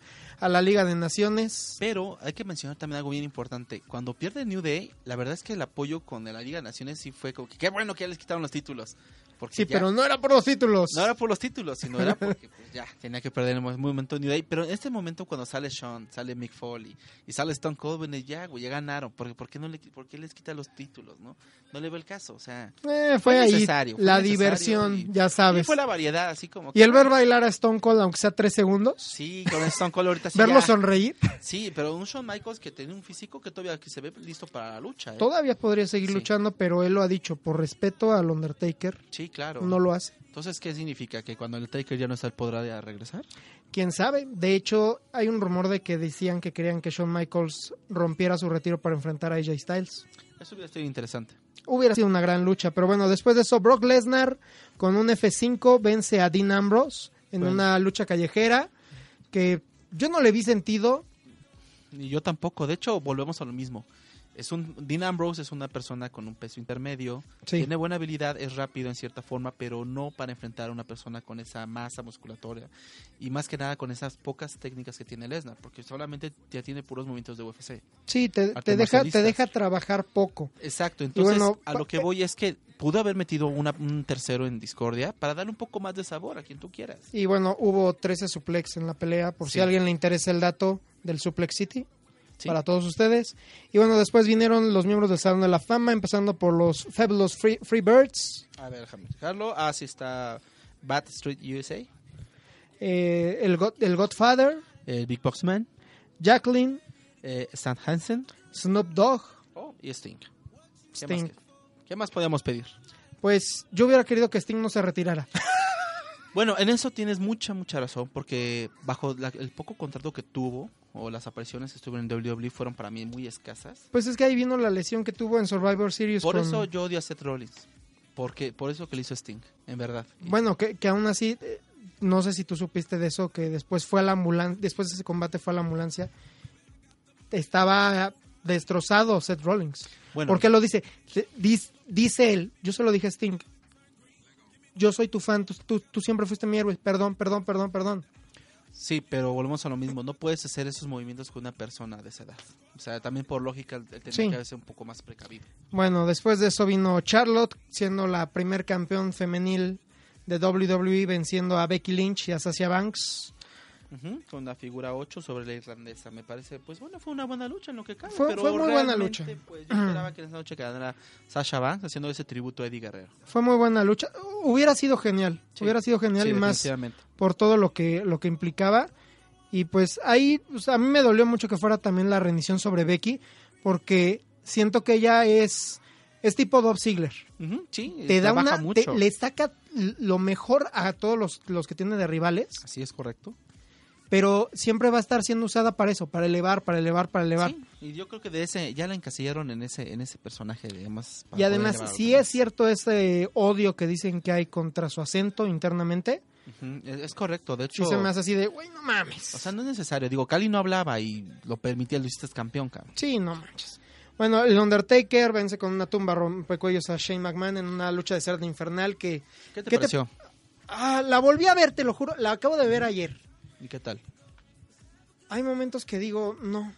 a la Liga de Naciones. Pero hay que mencionar también algo bien importante. Cuando pierde New Day, la verdad es que el apoyo con la Liga de Naciones sí fue como que qué bueno que ya les quitaron los títulos. Porque Sí, ya- pero no era por los títulos. No era por los títulos, sino era porque pues, ya tenía que perder en el momento New Day. Pero en este momento cuando sale Sean, sale Mick Foley y sale Stone Cold, bueno, ya, güey, ya ganaron. ¿Por, por qué no le, por qué les quita los títulos, no? No le veo el caso, o sea... Eh, fue Fue ahí necesario, fue la necesario diversión, y- ya Y sabes. fue la variedad, así como... Y el ver bailar a Stone Cold, aunque sea tres segundos, Sí, con Stone Cold ahorita sí verlo ya- sonreír, (laughs) Sí, pero un Shawn Michaels que tiene un físico que todavía que se ve listo para la lucha, ¿eh? todavía podría seguir Sí. luchando, pero él lo ha dicho, por respeto al Undertaker, Sí, claro. no lo hace. Entonces, ¿qué significa? ¿Que cuando el Taker ya no está, él podrá regresar? Quién sabe. De hecho, hay un rumor de que decían que querían que Shawn Michaels rompiera su retiro para enfrentar a AJ Styles. Eso hubiera sido interesante. Hubiera sido una gran lucha, pero bueno, después de eso, Brock Lesnar con un F5 vence a Dean Ambrose en Bueno. una lucha callejera que yo no le vi sentido. Ni yo tampoco. De hecho, volvemos a lo mismo. Es un Dean Ambrose es una persona con un peso intermedio, Sí. tiene buena habilidad, es rápido en cierta forma, pero no para enfrentar a una persona con esa masa musculatoria y más que nada con esas pocas técnicas que tiene Lesnar, porque solamente ya tiene puros movimientos de UFC. Sí, te, deja, te deja trabajar poco. Exacto, entonces bueno, a lo que voy es que pudo haber metido una- un tercero en Discordia para darle un poco más de sabor a quien tú quieras. Y bueno, hubo 13 suplex en la pelea, por si a alguien le interesa el dato del Suplex City. Sí. Para todos ustedes. Y bueno, después vinieron los miembros del Salón de la Fama, empezando por los Fabulous Free, Freebirds, A ver, déjame dejarlo. Ah, sí está Bat Street USA, eh, el, God- el Godfather, el Big Box Man, Jacqueline, eh, Stan Hansen Snoop Dogg, oh, y Sting. ¿Qué, Sting. Más, ¿Qué más podíamos pedir? Pues yo hubiera querido que Sting no se retirara. (laughs) Bueno, en eso tienes mucha, mucha razón, porque bajo la- el poco contrato que tuvo, o las apariciones que estuvieron en WWE, fueron para mí muy escasas. Pues es que ahí vino la lesión que tuvo en Survivor Series. Por con- eso yo odio a Seth Rollins. Porque, por eso que le hizo Sting, en verdad. Bueno, que, que aún así, eh, no sé si tú supiste de eso, que después fue a la ambulancia, después de ese combate fue a la ambulancia, estaba destrozado Seth Rollins. bueno, ¿Por qué lo dice? Dice él, yo se lo dije a Sting, yo soy tu fan, tú, tú- tú siempre fuiste mi héroe, perdón, perdón, perdón, perdón. Sí, pero volvemos a lo mismo. No puedes hacer esos movimientos con una persona de esa edad. O sea, también por lógica, él tenía Sí. que ser un poco más precavido. Bueno, después de eso vino Charlotte, siendo la primer campeón femenil de WWE, venciendo a Becky Lynch y a Sasha Banks. Con la figura 8 sobre la irlandesa. Me parece, pues bueno, fue una buena lucha en lo que cabe. Fue- pero fue muy buena lucha. Pues, yo esperaba que en esa noche ganara Sasha Banks haciendo ese tributo a Eddie Guerrero. Fue muy buena lucha. Hubiera sido genial, Sí. hubiera sido genial Sí, y más por todo lo que, lo que implicaba. Y pues ahí, pues, a mí me dolió mucho que fuera también la rendición sobre Becky, porque siento que ella es, es tipo. Ujú, sí, Te da una, te- le saca lo mejor a todos los, los que tiene de rivales, Así es correcto. Pero siempre va a estar siendo usada para eso, para elevar, para elevar, para elevar. Sí, y yo creo que de ese ya la encasillaron en ese en ese personaje para Y además, si es cierto ese odio que dicen que hay contra su acento internamente, es, es correcto, de hecho, se me hace así de, güey, no mames. o sea, no es necesario, digo, Cali no hablaba y lo permitía, lo hiciste campeón, cabrón. Sí, no manches. Bueno, el Undertaker vence con una tumba rompecuellos a Shane McMahon en una lucha de cerda infernal que... ¿Qué te ¿Qué te- pareció? Ah, la volví a ver, te lo juro, la acabo de ver ayer. ¿Y qué tal? Hay momentos que digo, no.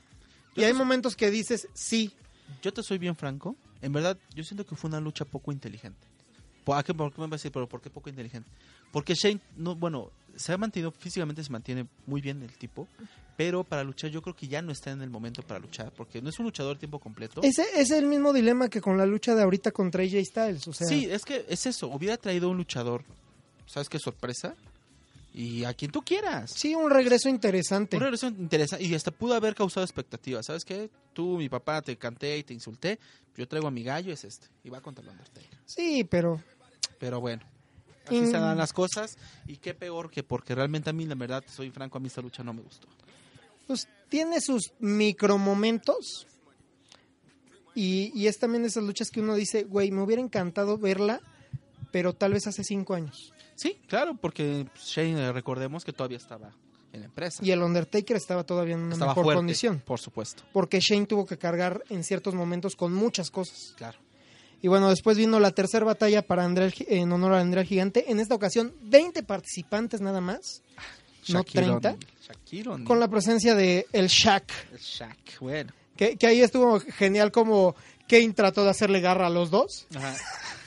Y hay momentos que dices, sí. Yo te soy bien franco, en verdad, yo siento que fue una lucha poco inteligente. ¿Por, qué, por qué me vas a decir, pero por qué poco inteligente? Porque Shane, no, bueno, se ha mantenido, físicamente se mantiene muy bien el tipo, pero para luchar yo creo que ya no está en el momento para luchar, porque no es un luchador tiempo completo. Ese es el mismo dilema que con la lucha de ahorita contra AJ Styles. O sea, Sí, es que es eso. Hubiera traído un luchador, ¿sabes qué sorpresa? Y a quien tú quieras. sí, un regreso interesante. Un regreso interesante y hasta pudo haber causado expectativas. ¿Sabes qué? Tú, mi papá, te canté y te insulté. Yo traigo a mi gallo, es este. Y va contra el Undertaker. Sí, pero Pero bueno, así Mm. se dan las cosas. Y qué peor que porque realmente a mí, la verdad, soy franco, a mí esta lucha no me gustó. pues tiene sus micromomentos. Y, y es también de esas luchas que uno dice, güey, me hubiera encantado verla, pero tal vez hace cinco años. Sí, claro, porque Shane, eh, recordemos que todavía estaba en la empresa. Y el Undertaker estaba todavía en una estaba mejor fuerte, condición. Por supuesto, Porque Shane tuvo que cargar en ciertos momentos con muchas cosas. claro. Y bueno, después vino la tercera batalla para André en honor a André el Gigante. En esta ocasión, 20 participantes nada más, no Shaquille 30, O'Neal. Shaquille O'Neal. con la presencia de el Shaq. El Shaq, bueno. Que, que ahí estuvo genial como Kane trató de hacerle garra a los dos. Ajá.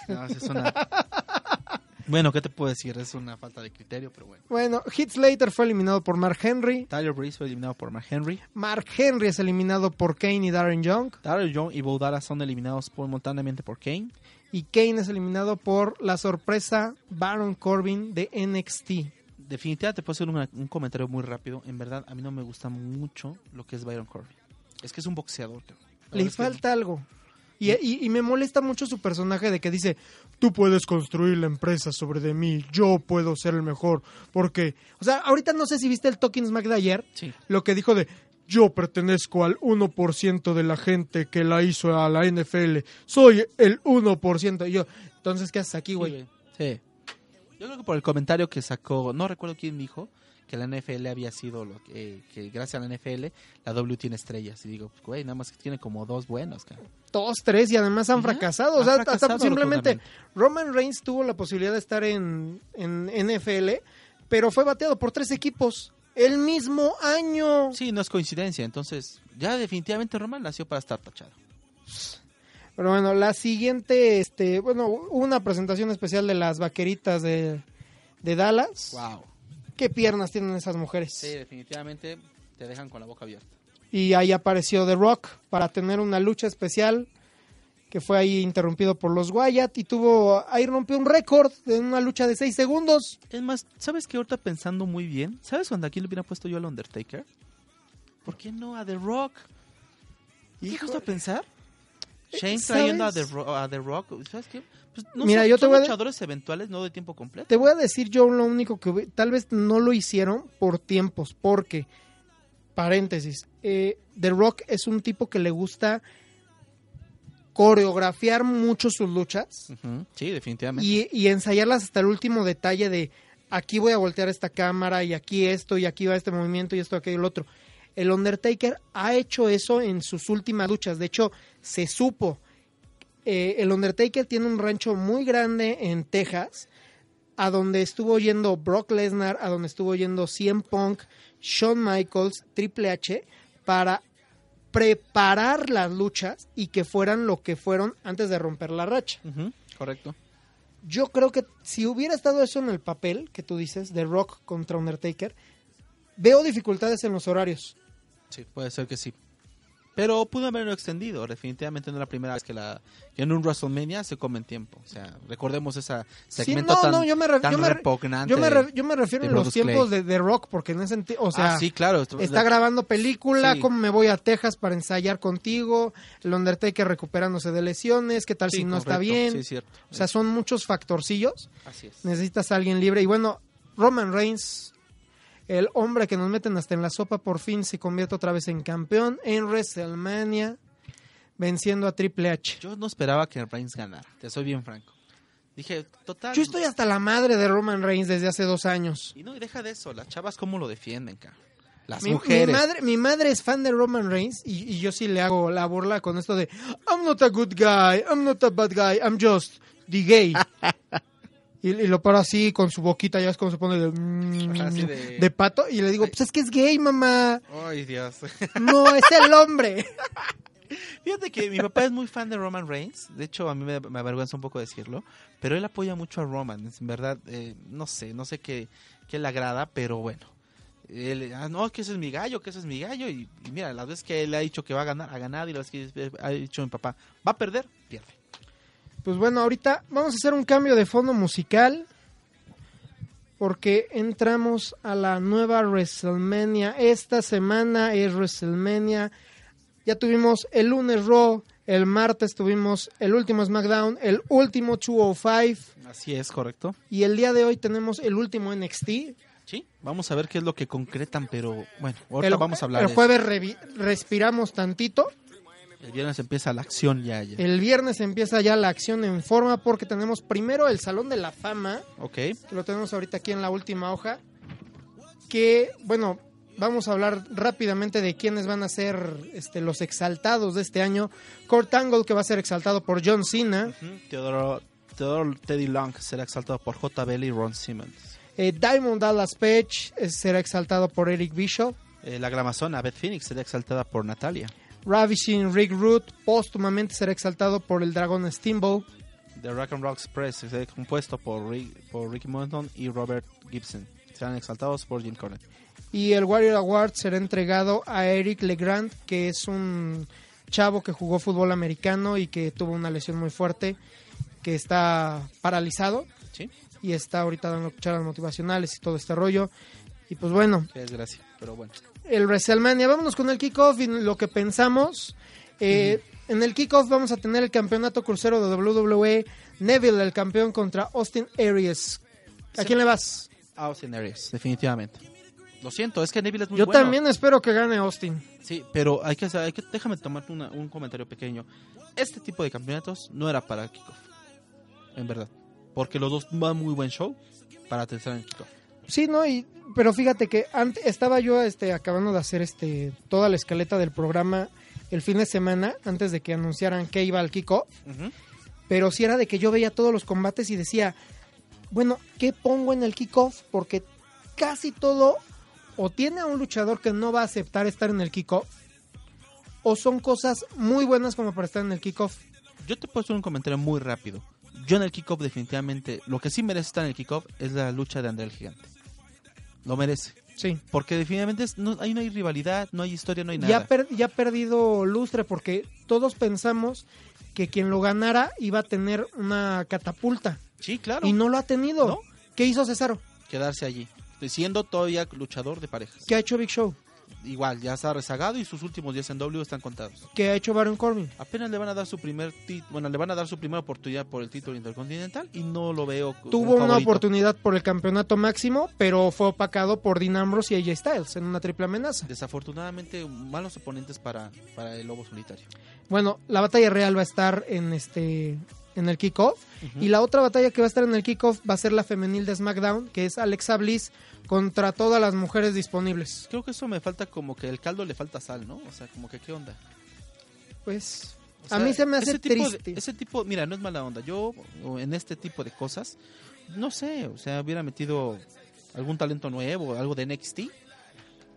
No, es una... (laughs) Bueno, ¿qué te puedo decir? Es una falta de criterio, pero bueno. Bueno, Heath Slater fue eliminado por Mark Henry. Tyler Breeze fue eliminado por Mark Henry. Mark Henry es eliminado por Kane y Darren Young. Darrell Young y Bo Dallas son eliminados por, momentáneamente por Kane. Y Kane es eliminado por la sorpresa Baron Corbin de NXT. Definitivamente te puedo hacer un comentario muy rápido. En verdad, a mí no me gusta mucho lo que es Byron Corbin. Es que es un boxeador. Le que- falta algo. Y, y- y me molesta mucho su personaje de que dice, tú puedes construir la empresa sobre de mí, yo puedo ser el mejor. Porque, o sea, ahorita no sé si viste el Talking Smack de ayer, Sí. lo que dijo de, yo pertenezco al 1% de la gente que la hizo a la NFL, soy el 1%. Y yo, entonces, ¿qué haces aquí, güey? Sí. Yo creo que por el comentario que sacó, no recuerdo quién dijo, que la NFL había sido lo que, que gracias a la NFL la W tiene estrellas. Y digo, pues, güey, nada más que tiene como dos buenos. cabrón. Dos, tres y además han fracasado. O sea, fracasado hasta simplemente. Roman Reigns tuvo la posibilidad de estar en, en NFL, pero fue bateado por tres equipos el mismo año. Sí, no es coincidencia. Entonces, ya definitivamente Roman nació para estar tachado. Pero bueno, la siguiente, este, bueno, una presentación especial de las vaqueritas de, de Dallas. Wow. ¿Qué piernas tienen esas mujeres? Sí, definitivamente te dejan con la boca abierta. Y ahí apareció The Rock para tener una lucha especial que fue ahí interrumpido por los Wyatt y tuvo, ahí rompió un récord de una lucha de seis segundos. Es más, ¿sabes qué? Ahorita pensando muy bien, ¿sabes cuando aquí le hubiera puesto yo al Undertaker? ¿Por qué no a The Rock? ¿Y qué a pensar? Shane ¿sabes? trayendo a The, Ro- a The Rock, ¿sabes qué? Pues no Mira, yo te voy a- luchadores eventuales, no de tiempo completo. Te voy a decir yo lo único que tal vez no lo hicieron por tiempos, porque, paréntesis, eh, The Rock es un tipo que le gusta coreografiar mucho sus luchas Sí, definitivamente. y, y ensayarlas hasta el último detalle de aquí voy a voltear esta cámara y aquí esto y aquí va este movimiento y esto, aquello, el otro. El Undertaker ha hecho eso en sus últimas luchas. De hecho, se supo. Eh, el Undertaker tiene un rancho muy grande en Texas, a donde estuvo yendo Brock Lesnar, a donde estuvo yendo CM Punk, Shawn Michaels, Triple H, para preparar las luchas y que fueran lo que fueron antes de romper la racha. Correcto. Yo creo que si hubiera estado eso en el papel que tú dices, de Rock contra Undertaker, veo dificultades en los horarios. Sí, puede ser que sí. Pero pudo haberlo extendido. Definitivamente no es la primera vez que, la, que en un WrestleMania se come en tiempo. O sea, recordemos ese Sí, segmento no, tan, no, yo me, tan yo me re- repugnante. yo me, re- yo me refiero en los tiempos de, de Rock, porque en ese sentido, o sea, ah, sí, claro. esto- está grabando película, Sí. cómo me voy a Texas para ensayar contigo, el Undertaker recuperándose de lesiones, qué tal Sí, si no está bien. Sí, cierto. O sea, son muchos factorcillos. Así es. Necesitas a alguien libre. Y bueno, Roman Reigns, el hombre que nos meten hasta en la sopa, por fin se convierte otra vez en campeón en WrestleMania, venciendo a Triple H. Yo no esperaba que Reigns ganara. Te soy bien franco. Dije, total. Yo estoy hasta la madre de Roman Reigns desde hace dos años. Y no, y deja de eso. Las chavas, ¿cómo lo defienden, cara? Las Mi, mi mujeres. madre, mi madre es fan de Roman Reigns y, y yo sí le hago la burla con esto de I'm not a good guy, I'm not a bad guy, I'm just the gay. (laughs) y, y lo paro así con su boquita, ya es como se pone de, mm, Así de- de pato y le digo, pues es que es gay, mamá. Ay, Dios. (laughs) No, es el hombre. Fíjate que mi papá es muy fan de Roman Reigns. De hecho, a mí me, me avergüenza un poco decirlo. Pero él apoya mucho a Roman. En verdad, eh, no sé, no sé qué, qué le agrada, pero bueno. Él, ah, no, que ese es mi gallo, que ese es mi gallo. Y, y mira, las veces que él ha dicho que va a ganar, ha ganado. Y las veces que ha dicho mi papá, va a perder, pierde. Pues bueno, ahorita vamos a hacer un cambio de fondo musical porque entramos a la nueva WrestleMania. Esta semana es WrestleMania. Ya tuvimos el lunes Raw, el martes tuvimos el último SmackDown, el último 205 Así es, correcto. y el día de hoy tenemos el último NXT. Sí, vamos a ver qué es lo que concretan, pero bueno, ahorita El, vamos a hablar el de eso. jueves respiramos tantito. El viernes empieza la acción ya, ya. El viernes empieza ya la acción en forma porque tenemos primero el Salón de la Fama. Ok. que lo tenemos ahorita aquí en la última hoja, que, bueno, vamos a hablar rápidamente de quiénes van a ser este, los exaltados de este año. Kurt Angle, que va a ser exaltado por John Cena. Teodoro, Teodoro Teddy Long será exaltado por JBL y Ron Simmons. Eh, Diamond Dallas Page eh, será exaltado por Eric Bishop. Eh, la glamazona Beth Phoenix será exaltada por Natalia. Ravishing Rick Root póstumamente será exaltado por el dragón Steamboat. The Rock and Roll Express será compuesto por, Rick- por Ricky Morton y Robert Gibson. Serán exaltados por Jim Cornette. Y el Warrior Award será entregado a Eric Legrand, que es un chavo que jugó fútbol americano y que tuvo una lesión muy fuerte, que está paralizado ¿Sí? y está ahorita dando charlas motivacionales y todo este rollo. Y pues bueno, Qué desgracia, pero bueno. El WrestleMania. Vámonos con el kickoff y lo que pensamos. Eh, En el kickoff vamos a tener el campeonato crucero de WWE. Neville, el campeón, contra Austin Aries. ¿A Sí. quién le vas? Austin Aries, definitivamente. Lo siento, es que Neville es muy Yo bueno. también espero que gane Austin. Sí, pero hay que, hay que déjame tomar una- un comentario pequeño. Este tipo de campeonatos no era para kickoff. En verdad. Porque los dos van muy buen show para tercer en kickoff. Sí, no, y, pero fíjate que antes estaba yo este, acabando de hacer este toda la escaleta del programa el fin de semana antes de que anunciaran que iba al kickoff. Pero sí era de que yo veía todos los combates y decía, bueno, ¿qué pongo en el kickoff? Porque casi todo o tiene a un luchador que no va a aceptar estar en el kickoff o son cosas muy buenas como para estar en el kickoff. Yo te puedo hacer un comentario muy rápido. Yo en el kickoff definitivamente, lo que sí merece estar en el kickoff es la lucha de André el Gigante. Lo merece. Sí. Porque definitivamente es- no, ahí no hay rivalidad, no hay historia, no hay nada. Ya, per- ya ha perdido lustre porque todos pensamos que quien lo ganara iba a tener una catapulta. Sí, claro. Y no lo ha tenido. ¿No? ¿Qué hizo Cesaro? Quedarse allí. Siendo todavía luchador de parejas. ¿Qué ha hecho Big Show? Igual, ya está rezagado y sus últimos días en W están contados. ¿Qué ha hecho Baron Corbin? Apenas le van a dar su primer bueno, le van a dar su primera oportunidad por el título intercontinental y no lo veo Tuvo una oportunidad por el campeonato máximo, pero fue opacado por Dean Ambrose y AJ Styles en una triple amenaza. Desafortunadamente, malos oponentes para, para el lobo solitario. Bueno, la batalla real va a estar en este en el kickoff y la otra batalla que va a estar en el kickoff va a ser la femenil de SmackDown, que es Alexa Bliss contra todas las mujeres disponibles. Creo que eso me falta como que el caldo le falta sal, ¿no? O sea, como que qué onda. Pues O a mí se me hace ese tipo de- triste. ese tipo, mira, no es mala onda. Yo, en este tipo de cosas, no sé, o sea, hubiera metido algún talento nuevo, algo de NXT.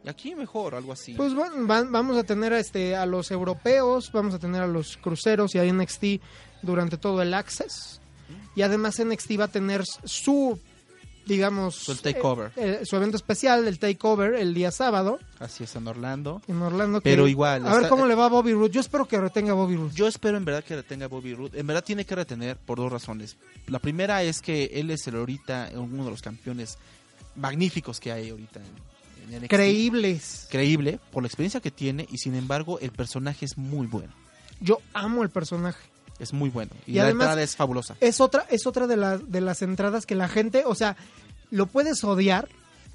Y aquí mejor, algo así. Pues bueno, van- vamos a tener a, este, a los europeos, vamos a tener a los cruceros y a NXT durante todo el Access. Y además NXT va a tener su, digamos, Su takeover. eh, eh, su evento especial, el takeover, el día sábado Así es en Orlando. en Orlando. que- Pero igual, A ver cómo le va a Bobby Roode. Yo espero que retenga a Bobby Roode. Yo espero en verdad que retenga a Bobby Roode. En verdad tiene que retener por dos razones. La primera es que él es el ahorita uno de los campeones magníficos que hay ahorita en NXT. Creíbles. Creíble por la experiencia que tiene y sin embargo el personaje es muy bueno. Yo amo el personaje. Es muy bueno. Y, Y la además- entrada es fabulosa. Es otra, es otra de, las de las entradas que la gente, o sea, lo puedes odiar,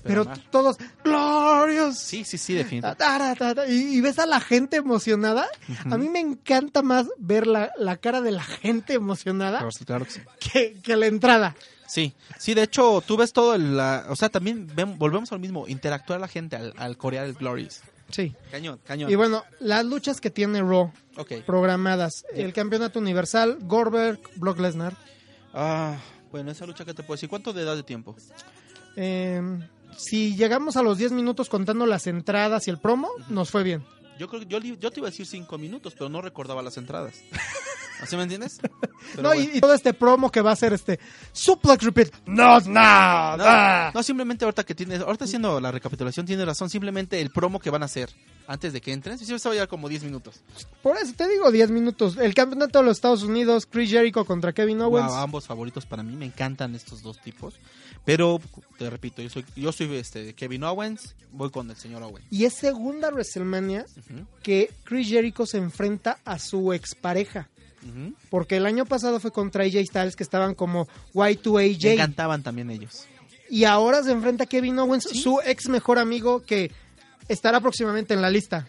pero, todos, glorious. Sí, sí, sí, definitivamente. Y, y ves a la gente emocionada. A mí me encanta más ver la, la cara de la gente emocionada Claro, claro que sí. que, que la entrada. Sí, sí, de hecho, tú ves todo el... la- o sea, también ven- volvemos al mismo, interactuar la gente al, al corear el Glorious. Sí. Cañón, cañón. Y bueno, las luchas que tiene Raw Ok. programadas. El campeonato universal, Goldberg, Brock Lesnar. Ah, bueno, esa lucha que te puedo decir, ¿cuánto de edad de tiempo? Eh, si llegamos a los 10 minutos contando las entradas y el promo, nos fue bien. Yo creo yo, yo te iba a decir cinco minutos, pero no recordaba las entradas. (laughs) ¿Así me entiendes? (laughs) Pero no, bueno. y, y todo este promo que va a ser este suplex repeat. No, No, nada. no, simplemente ahorita que tiene, ahorita haciendo la recapitulación tiene razón, simplemente el promo que van a hacer antes de que entren, sí, se va a llevar como 10 minutos. Por eso te digo 10 minutos. El campeonato de los Estados Unidos, Chris Jericho contra Kevin Owens. Wow, ambos favoritos para mí, me encantan estos dos tipos. Pero te repito, yo soy yo soy este Kevin Owens, voy con el señor Owens. Y es segunda WrestleMania que Chris Jericho se enfrenta a su expareja. Porque el año pasado fue contra AJ Styles, que estaban como Y2AJ. Me encantaban también ellos. Y ahora se enfrenta a Kevin Owens, Sí. su ex mejor amigo, que estará próximamente en la lista.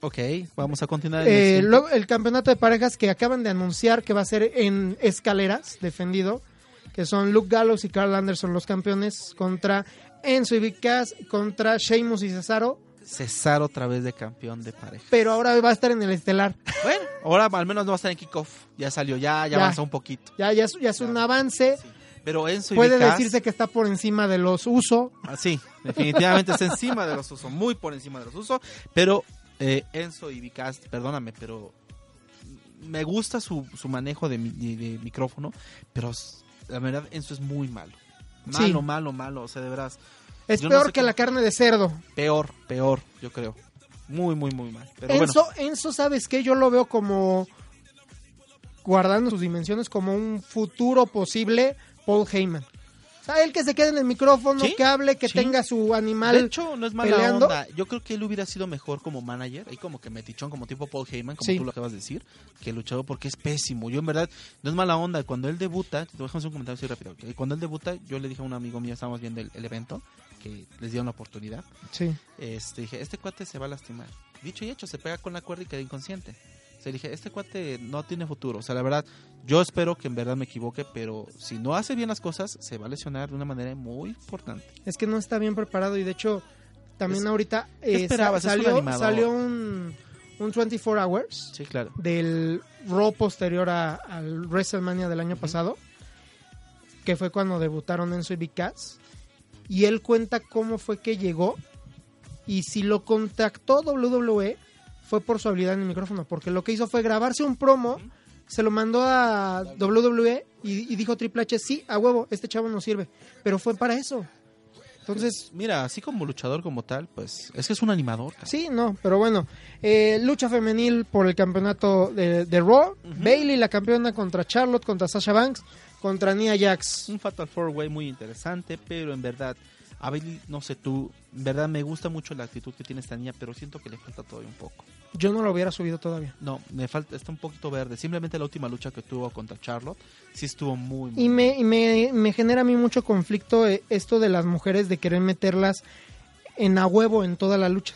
Ok, vamos a continuar. Eh, luego, el campeonato de parejas que acaban de anunciar que va a ser en escaleras, defendido, que son Luke Gallows y Carl Anderson los campeones contra Enzo y Big Cass contra Sheamus y Cesaro, Cesar otra vez de campeón de pareja. pero ahora va a estar en el estelar. Bueno, ahora al menos no va a estar en kickoff. Ya salió, ya, ya, Ya. avanzó un poquito. Ya, ya, es, ya es un avance. Pero Enzo y Puede decirse que está por encima de los uso. Ah, sí, definitivamente está encima de los usos, muy por encima de los usos. Pero eh, Enzo y Vicast, perdóname, pero me gusta su, su manejo de, mi- de- de micrófono, pero la verdad Enzo es muy malo. Malo, Sí. malo, malo, o sea, de veras. Es Yo no peor sé que la carne de cerdo. Peor, peor, yo creo. Muy, muy, muy mal. Pero Enzo, bueno, Enzo, ¿sabes qué? Yo lo veo como, guardando sus dimensiones, como un futuro posible Paul Heyman. Sea, él que se quede en el micrófono, Sí, que hable, que sí. tenga su animal. de hecho, no es mala peleando. onda. Yo creo que él hubiera sido mejor como manager, ahí como que metichón, como tipo Paul Heyman, como Sí. tú lo acabas de decir, que luchador porque es pésimo. Yo en verdad, no es mala onda. Cuando él debuta, te un comentario así rápido. que Cuando él debuta, yo le dije a un amigo mío, estábamos viendo el, el evento, que les dieron la oportunidad. Sí. Este, dije, este cuate se va a lastimar. Dicho y hecho, se pega con la cuerda y queda inconsciente. O sea, dije, este cuate no tiene futuro. O sea, la verdad, yo espero que en verdad me equivoque, pero si no hace bien las cosas, se va a lesionar de una manera muy importante. Es que no está bien preparado y de hecho también Es- ahorita ¿qué eh, un salió, salió un, un 24 Hours Sí, claro. del Raw posterior a- al WrestleMania del año pasado, que fue cuando debutaron Enzo y Big Cass, y él cuenta cómo fue que llegó y si lo contactó WWE fue por su habilidad en el micrófono, porque lo que hizo fue grabarse un promo, se lo mandó a WWE y, y dijo Triple H, sí, a huevo, este chavo no sirve, pero fue para eso. Entonces, Mira, así como luchador como tal, pues es que es un animador. Sí, no, pero bueno. eh, lucha femenil por el campeonato de, de Raw. Bailey, la campeona contra Charlotte, contra Sasha Banks, contra Nia Jax. Un Fatal Four Way muy interesante, pero en verdad, a Bailey, no sé tú, verdad me gusta mucho la actitud que tiene esta niña, pero siento que le falta todavía un poco. Yo no lo hubiera subido todavía. No, me falta, está un poquito verde. Simplemente la última lucha que tuvo contra Charlotte, sí estuvo muy, muy Y me, y me, me genera a mí mucho conflicto eh, esto de las mujeres de querer meterlas en a huevo en toda la lucha.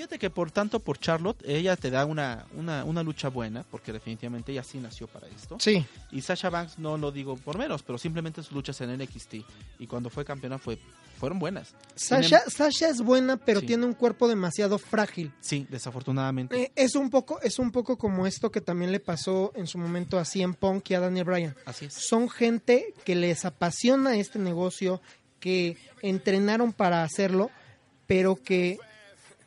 Fíjate que por tanto por Charlotte, ella te da una, una, una lucha buena, porque definitivamente ella sí nació para esto. Sí, Y Sasha Banks no lo digo por menos, pero simplemente sus luchas en NXT y cuando fue campeona fue, fueron buenas. Sasha, Sasha es buena, pero Sí. tiene un cuerpo demasiado frágil. Sí, desafortunadamente. Eh, es un poco es un poco como esto que también le pasó en su momento a CM Punk y a Daniel Bryan. Así es. son gente que les apasiona este negocio, que entrenaron para hacerlo, pero que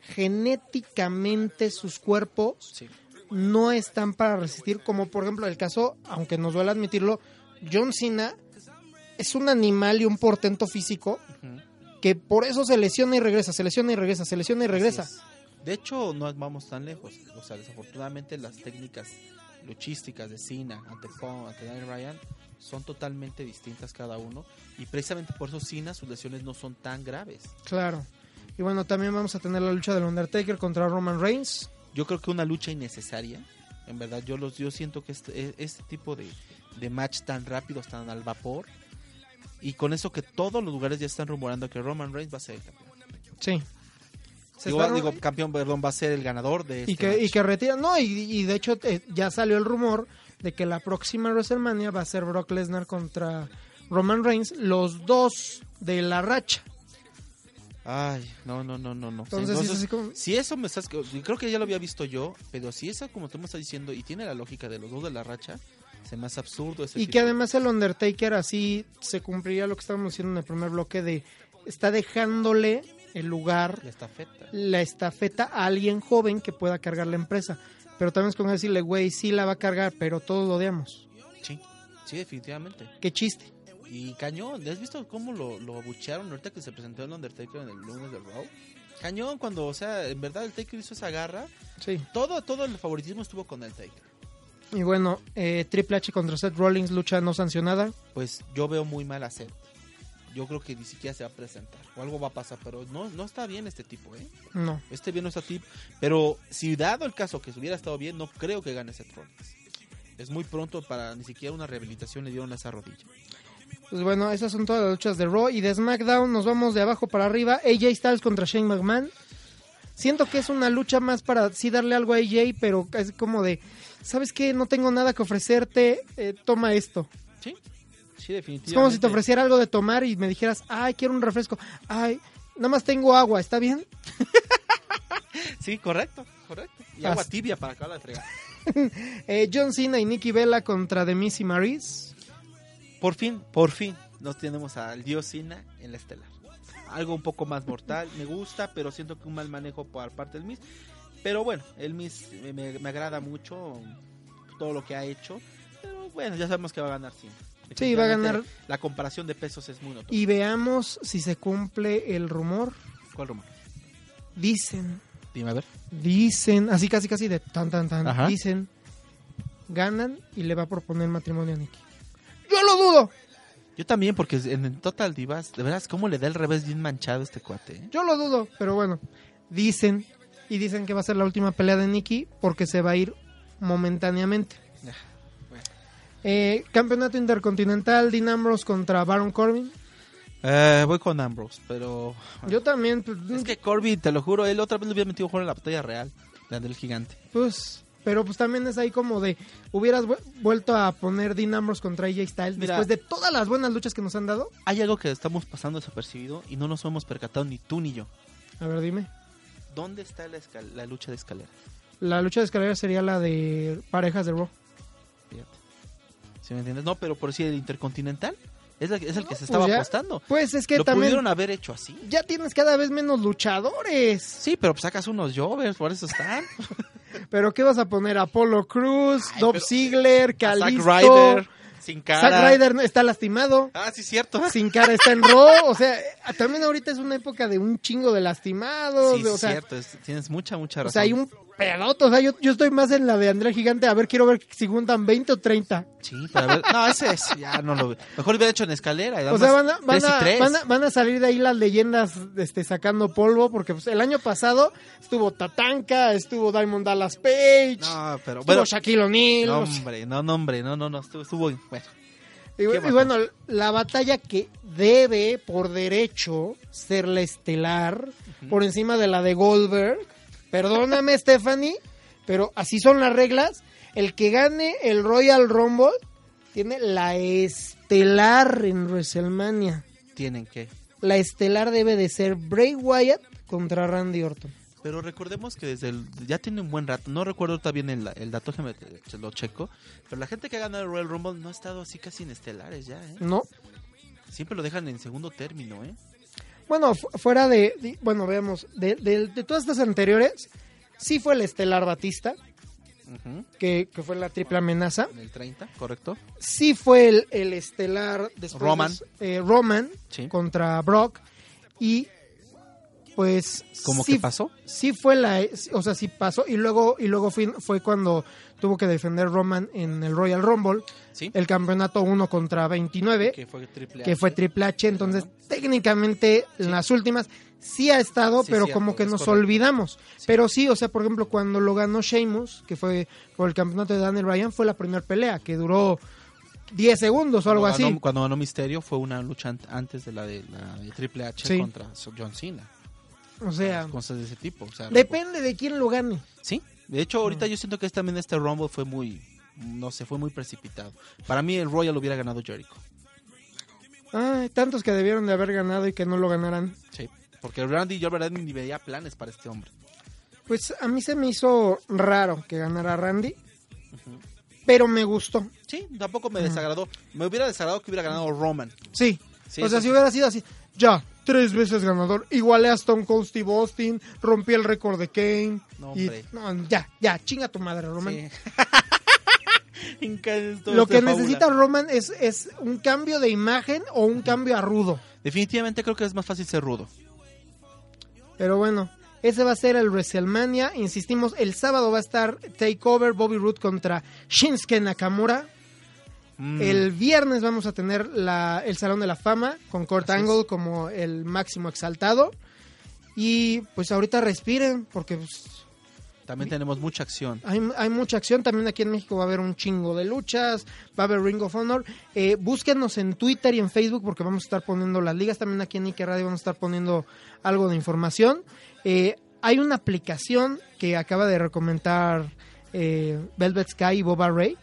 genéticamente sus cuerpos Sí. no están para resistir, como por ejemplo el caso, aunque nos duele admitirlo, John Cena es un animal y un portento físico que por eso se lesiona y regresa, se lesiona y regresa, se lesiona y regresa. De hecho, no vamos tan lejos. O sea, desafortunadamente las técnicas luchísticas de Cena ante Punk, ante Daniel Bryan, son totalmente distintas cada uno. Y precisamente por eso Cena, sus lesiones no son tan graves. Claro. Y bueno, también vamos a tener la lucha del Undertaker contra Roman Reigns. Yo creo que una lucha innecesaria. En verdad, yo los yo siento que este, este tipo de, de match tan rápidos, tan al vapor. Y con eso que todos los lugares ya están rumorando que Roman Reigns va a ser el campeón. Sí. Se Digo, campeón, perdón, va a ser el ganador de este y que, match. y que retira. No, y, y de hecho eh, ya salió el rumor de que la próxima WrestleMania va a ser Brock Lesnar contra Roman Reigns, los dos de la racha. Ay, no, no, no, no, no. Entonces, sí es como- si eso me estás... Creo que ya lo había visto yo, pero si eso como tú me estás diciendo y tiene la lógica de los dos de la racha, se me hace absurdo ese Y tipo que de- además el Undertaker así se cumpliría lo que estábamos diciendo en el primer bloque de está dejándole el lugar, La estafeta. la estafeta a alguien joven que pueda cargar la empresa. Pero también es como decirle, güey, sí la va a cargar, pero todos lo odiamos. Sí, sí, definitivamente. Qué chiste. Y cañón, ¿has visto cómo lo, lo abuchearon ahorita que se presentó el Undertaker en el lunes del Raw? Cañón, cuando, o sea, en verdad el Taker hizo esa garra, Sí. todo, todo el favoritismo estuvo con el Taker. Y bueno, eh, Triple H contra Seth Rollins, lucha no sancionada. Pues yo veo muy mal a Seth. Yo creo que ni siquiera se va a presentar. O algo va a pasar, pero no, no está bien este tipo, ¿eh? No. Este bien no está tip. Pero si dado el caso que hubiera estado bien, no creo que gane Seth Rollins. Es muy pronto para ni siquiera una rehabilitación le dieron a esa rodilla. Pues bueno, esas son todas las luchas de Raw y de SmackDown. Nos vamos de abajo para arriba. AJ Styles contra Shane McMahon. Siento que es una lucha más para sí darle algo a AJ, pero es como de, ¿sabes qué? No tengo nada que ofrecerte, eh, toma esto. Sí, Sí, Es definitivamente. como si te ofreciera algo de tomar y me dijeras, ay, quiero un refresco. Ay, nada más tengo agua, ¿está bien? (laughs) Sí, correcto, correcto. Y As- agua tibia para acabar de fregar. (laughs) Eh, John Cena y Nikki Bella contra The Miss y Maris. Por fin, por fin, nos tenemos al dios Cena en la estelar. Algo un poco más mortal, me gusta, pero siento que un mal manejo por parte del Miss. Pero bueno, el Miss me, me- me agrada mucho todo lo que ha hecho. Pero bueno, ya sabemos que va a ganar Cena. Sí, va a ganar. La comparación de pesos es muy notoria. Y veamos si se cumple el rumor. ¿Cuál rumor? Dicen, Dime, a ver. dicen, así casi casi de tan tan tan, Ajá. dicen, ganan y le va a proponer matrimonio a Nikki. Yo lo dudo, Yo también, porque en Total Divas, de veras, cómo le da el revés bien manchado este cuate. eh? yo lo dudo, pero bueno, dicen y dicen que va a ser la última pelea de Nikki porque se va a ir momentáneamente. Ah, bueno. Eh, campeonato intercontinental, Dean Ambrose contra Baron Corbin. Eh, voy con Ambrose, pero... Yo también, pues, Es que Corby, te lo juro, él otra vez lo hubiera metido juego en la batalla real. La del gigante. pues, pero pues también es ahí como de, hubieras vu- vuelto a poner Dean Ambrose contra AJ Styles Mira. después de todas las buenas luchas que nos han dado. Hay algo que estamos pasando desapercibido y no nos hemos percatado ni tú ni yo. A ver, dime. ¿Dónde está la, lucha de escalera? La lucha de escalera sería la de parejas de Raw. Fíjate. ¿Sí me entiendes? No, pero por si el intercontinental es, la- es el que se Pues estaba ya- apostando. Pues es que Lo también pudieron haber hecho así. ya tienes cada vez menos luchadores. Sí, pero pues sacas unos jovers, por eso están. (laughs) Pero ¿qué vas a poner? Apollo Cruz, Ay, pero- Ziggler, A Zack. Ryder, sin cara. Zack Ryder está lastimado. Ah, sí, cierto. Sin cara está en Raw. O sea, también ahorita es una época de un chingo de lastimados. Sí, de- o sea, cierto. es- tienes mucha, mucha razón. o sea, hay un pedoto. O sea, yo, yo estoy más en la de André Gigante. A ver, quiero ver si juntan 20 o 30. Sí, para ver. No, ese es. Ya no lo veo. Mejor hubiera hecho en escalera. O sea, van a, van, a, van, a, van a salir de ahí las leyendas este, sacando polvo. Porque pues, el año pasado estuvo Tatanka, estuvo Diamond Dallas Page, No, pero estuvo bueno. Shaquille O'Neal. No, hombre, no, no, hombre, no, no, no, estuvo, estuvo bueno. Y, bueno, la batalla que debe por derecho ser la estelar por encima de la de Goldberg. Perdóname, Stephanie, pero así son las reglas. El que gane el Royal Rumble tiene la estelar en WrestleMania. Tienen que. La estelar debe de ser Bray Wyatt contra Randy Orton. Pero recordemos que desde el, ya tiene un buen rato, no recuerdo bien el, el dato, te lo checo, pero la gente que ha ganado el Royal Rumble no ha estado así casi en estelares ya, ¿eh? ¿No? Siempre lo dejan en segundo término, ¿eh? Bueno, fu- fuera de, de- bueno, veamos, de, de- de todas estas anteriores, sí fue el estelar Batista, que, que fue la triple amenaza. En el 30, ¿correcto? sí fue el, el estelar después de- Roman. eh, Roman Sí. contra Brock y pues ¿Cómo sí, que pasó? sí fue la o sea sí pasó y luego y luego fue, fue cuando tuvo que defender Roman en el Royal Rumble Sí. el campeonato 1 contra 29 Que fue triple que H. fue Triple H entonces técnicamente en las últimas sí ha estado Sí, pero como que nos correcto. olvidamos pero sí o sea por ejemplo cuando lo ganó Sheamus que fue por el campeonato de Daniel Bryan fue la primera pelea que duró 10 segundos o algo Cuando así ganó- Cuando ganó Misterio fue una lucha an- antes de la de, la de Triple H Sí. contra John Cena. o sea Cosas de ese tipo. O sea, depende de quién lo gane Sí, de hecho ahorita yo siento que este- también este Rumble fue muy, no sé, fue muy precipitado. Para mí el Royal hubiera ganado Jericho. Ay, tantos que debieron de haber ganado y que no lo ganaran. Sí, porque Randy yo la verdad ni veía planes para este hombre. Pues a mí se me hizo raro que ganara Randy, pero me gustó. Sí, tampoco me desagradó. Me hubiera desagradado que hubiera ganado Roman. Sí. Sí, o sea, si hubiera sido así, ya, tres veces ganador, igualé a Stone Cold Steve Austin, rompí el récord de Kane. No, y, hombre. no, ya, ya, chinga tu madre, Roman. Sí. (laughs) Lo que fábula. necesita Roman es, es un cambio de imagen o un cambio a rudo. Definitivamente creo que es más fácil ser rudo. Pero bueno, ese va a ser el WrestleMania. Insistimos, el sábado va a estar Takeover Bobby Roode contra Shinsuke Nakamura. Mm, El viernes vamos a tener la, el Salón de la Fama con Kurt Así es. Angle como el máximo exaltado. Y pues ahorita respiren porque pues, También tenemos mucha acción. hay, hay mucha acción. También aquí en México va a haber un chingo de luchas, va a haber Ring of Honor. Eh, búsquenos en Twitter y en Facebook porque vamos a estar poniendo las ligas. También aquí en Ike Radio vamos a estar poniendo algo de información. Eh, hay una aplicación que acaba de recomendar eh, Velvet Sky y Boba Ray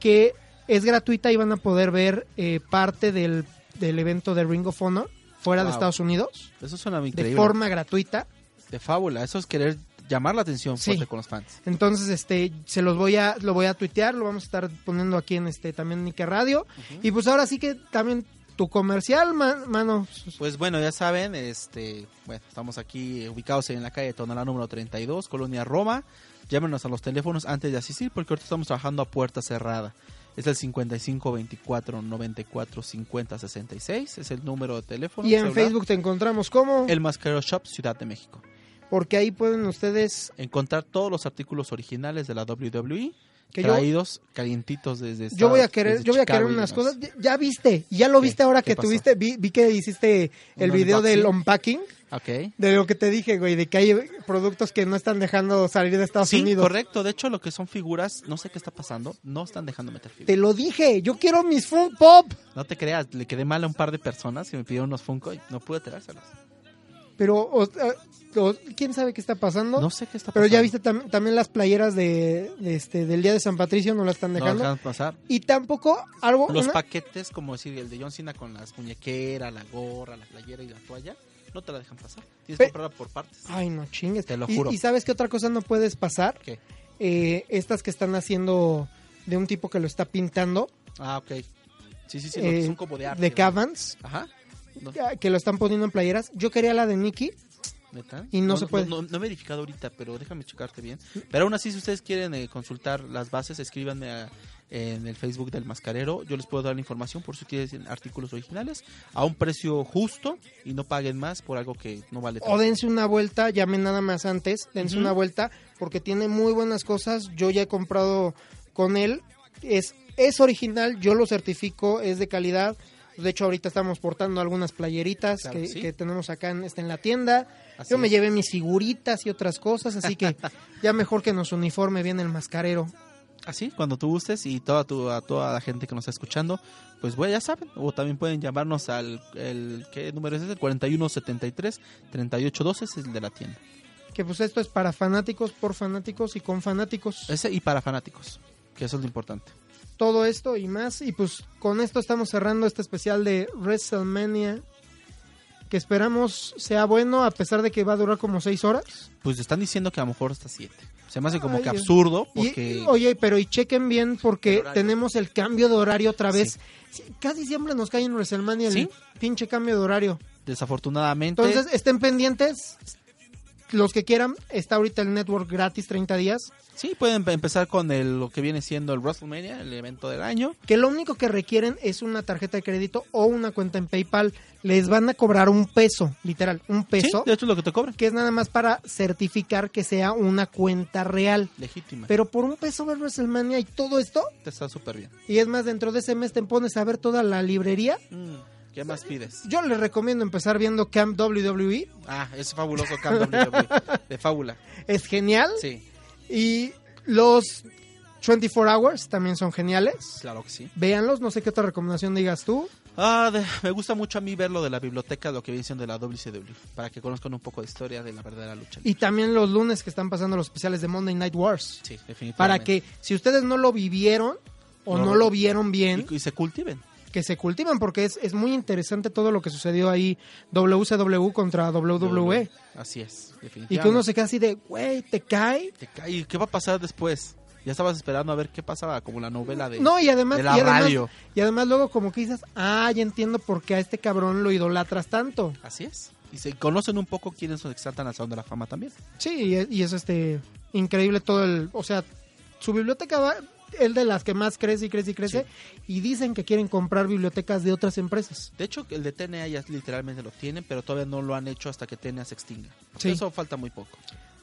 que Es gratuita y van a poder ver eh, parte del, del evento de Ring of Honor fuera de. Estados Unidos Eso suena de increíble. forma gratuita. De fábula. Eso es querer llamar la atención Sí. con los fans. Entonces, este, se los voy a, lo voy a tuitear, lo vamos a estar poniendo aquí en este también en Ike Radio. Y pues ahora sí que también tu comercial, ma- mano. Pues bueno, ya saben, este, bueno, estamos aquí ubicados en la calle Tonalá número 32, Colonia Roma. Llámenos a los teléfonos antes de asistir porque ahorita estamos trabajando a puerta cerrada. Es el 55 24 94 50 66, es el número de teléfono. Y en celular. Facebook te encontramos como, El Mascarero Shop Ciudad de México. porque ahí pueden ustedes Encontrar todos los artículos originales de la WWE Que yo- traídos calientitos desde yo voy a Estados- querer, yo voy a querer unas cosas. Ya- viste, ya lo viste ahora ¿Qué que pasó? tuviste, vi, vi que hiciste el ¿Un video del unpacking. Ok. De lo que te dije, güey, de que hay productos que no están dejando salir de Estados Sí, Unidos. correcto. De hecho, lo que son figuras, no sé qué está pasando, no están dejando meter figuras. Te lo dije, yo quiero mis Fun Pop. No te creas, le quedé mal a un par de personas que me pidieron unos Funko y no pude traérselos. Pero, o- ¿quién sabe qué está pasando? No sé qué está Pero pasando. ya viste tam- también las playeras de, de este del día de San Patricio no la están No dejando. dejan pasar. y tampoco algo Los una- paquetes, como decir, el de John Cena con las muñequeras, la gorra, la playera y la toalla, no te la dejan pasar. Tienes Pe- que comprarla por partes. Ay, no chingues. Te lo juro. Y, sabes qué otra cosa no puedes pasar? ¿Qué? Eh, estas que están haciendo de un tipo que lo está pintando Ah, ok. Sí, sí, sí, eh, son como de arte. de ¿no? Cavans Ajá. No, que lo están poniendo en playeras. Yo quería la de Nicky. ¿neta? Y no se puede. No, no he verificado ahorita, pero déjame checarte bien. Pero aún así, si ustedes quieren eh, consultar las bases, escríbanme a- en el Facebook del Mascarero. Yo les puedo dar la información por si quieren artículos originales a un precio justo y no paguen más por algo que no vale O tanto. dense una vuelta, llamen nada más antes, dense una vuelta porque tiene muy buenas cosas. Yo ya he comprado con él. Es, es original, yo lo certifico, es de calidad. De hecho, ahorita estamos portando algunas playeritas Claro que, que sí. que tenemos acá en, este, en la tienda. Así yo me llevé mis figuritas y otras cosas, así que (laughs) ya mejor que nos uniforme bien el mascarero. Así, cuando tú gustes y toda tu, a toda la gente que nos está escuchando, pues bueno, ya saben. O también pueden llamarnos al el, ¿qué número es ese? 4173 3812 es el de la tienda. Que pues esto es para fanáticos, por fanáticos y con fanáticos. Ese y para fanáticos, que eso es lo importante. Todo esto y más. Y pues con esto estamos cerrando este especial de WrestleMania. Que esperamos sea bueno, a pesar de que va a durar como seis horas. Pues están diciendo que a lo mejor hasta 7. Se me hace como Ay, que absurdo Y- porque... oye, pero y chequen bien porque El tenemos el cambio de horario otra vez. Sí, Casi siempre nos cae en WrestleMania el Sí. pinche cambio de horario. desafortunadamente... Entonces, estén pendientes. Los que quieran, está ahorita el network gratis 30 días. sí, pueden empe- empezar con el, lo que viene siendo el WrestleMania, el evento del año. Que lo único que requieren es una tarjeta de crédito o una cuenta en PayPal. Les van a cobrar un peso, literal, un Sí, peso. de hecho es lo que te cobran. que es nada más para certificar que sea una cuenta real. Legítima. Pero por un peso ver WrestleMania y todo esto, Te está súper bien. y es más, dentro de ese mes te pones a ver toda la librería. Mm, ¿Qué más pides? Yo les recomiendo empezar viendo Camp WWE, Ah, es fabuloso Camp WWE, (laughs) de fábula. es genial. Sí, Y los 24 Hours también son geniales. claro que sí. Véanlos, no sé qué otra recomendación digas tú. Ah, de- me gusta mucho a mí ver lo de la biblioteca, lo que viene siendo de la WCW, para que conozcan un poco de historia de la verdadera lucha. Y también los lunes que están pasando los especiales de Monday Night Wars. Sí, definitivamente. Para que si ustedes no lo vivieron o No, no, lo vieron bien, Y, y se cultiven. Que se cultivan porque es, es muy interesante todo lo que sucedió ahí WCW contra WWE. Así es, definitivamente. Y que uno se queda así de, güey, te cae. Te cae. ¿Y qué va a pasar después? Ya estabas esperando a ver qué pasaba, como la novela de, No, y además, de la y además, radio. y además luego como que dices, ah, ya entiendo por qué a este cabrón lo idolatras tanto. Así es. Y se conocen un poco quiénes son exaltan al Salón de la Fama también. Sí, y es, y es, este increíble todo el, o sea, su biblioteca va, es de las que más crece y crece y crece, y dicen que quieren comprar bibliotecas de otras empresas. De hecho, el de TNA ya literalmente lo tienen, pero todavía no lo han hecho hasta que TNA se extinga. Sí. Eso falta muy poco.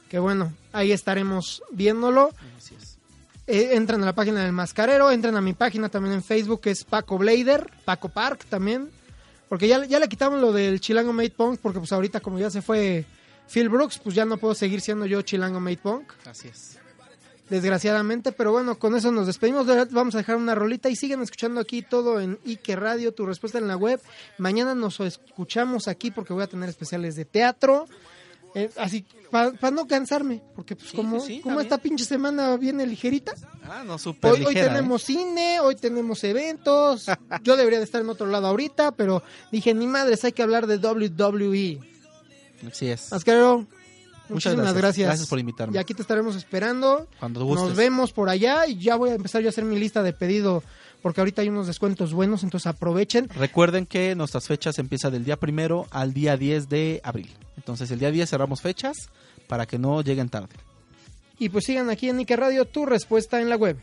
Que bueno, ahí estaremos viéndolo. Así es. Eh, entren a la página del Mascarero, entren a mi página también en Facebook, que es Paco Blader, Paco Park también. Porque ya, ya le quitamos lo del Chilango Made Punk, porque pues ahorita como ya se fue Phil Brooks, pues ya no puedo seguir siendo yo Chilango Made Punk, Así es. Desgraciadamente. Pero bueno, con eso nos despedimos. Vamos a dejar una rolita y siguen escuchando aquí todo en Ike Radio, tu respuesta en la web. Mañana nos escuchamos aquí porque voy a tener especiales de teatro. Eh, así, para no cansarme, porque pues Sí, como, sí, esta pinche semana viene ligerita, Ah, no, súper hoy, ¿eh? tenemos cine, hoy tenemos eventos, (laughs) yo debería de estar en otro lado ahorita, pero dije, ni madres, hay que hablar de WWE. Así es. Ascarero, Muchas muchísimas gracias. gracias. Gracias por invitarme. Y aquí te estaremos esperando. Cuando gustes. Nos vemos por allá y ya voy a empezar yo a hacer mi lista de pedido porque ahorita hay unos descuentos buenos, entonces aprovechen. Recuerden que nuestras fechas empiezan del día primero al día 10 de abril. Entonces el día 10 cerramos fechas para que no lleguen tarde. Y pues sigan aquí en Ike Radio tu respuesta en la web.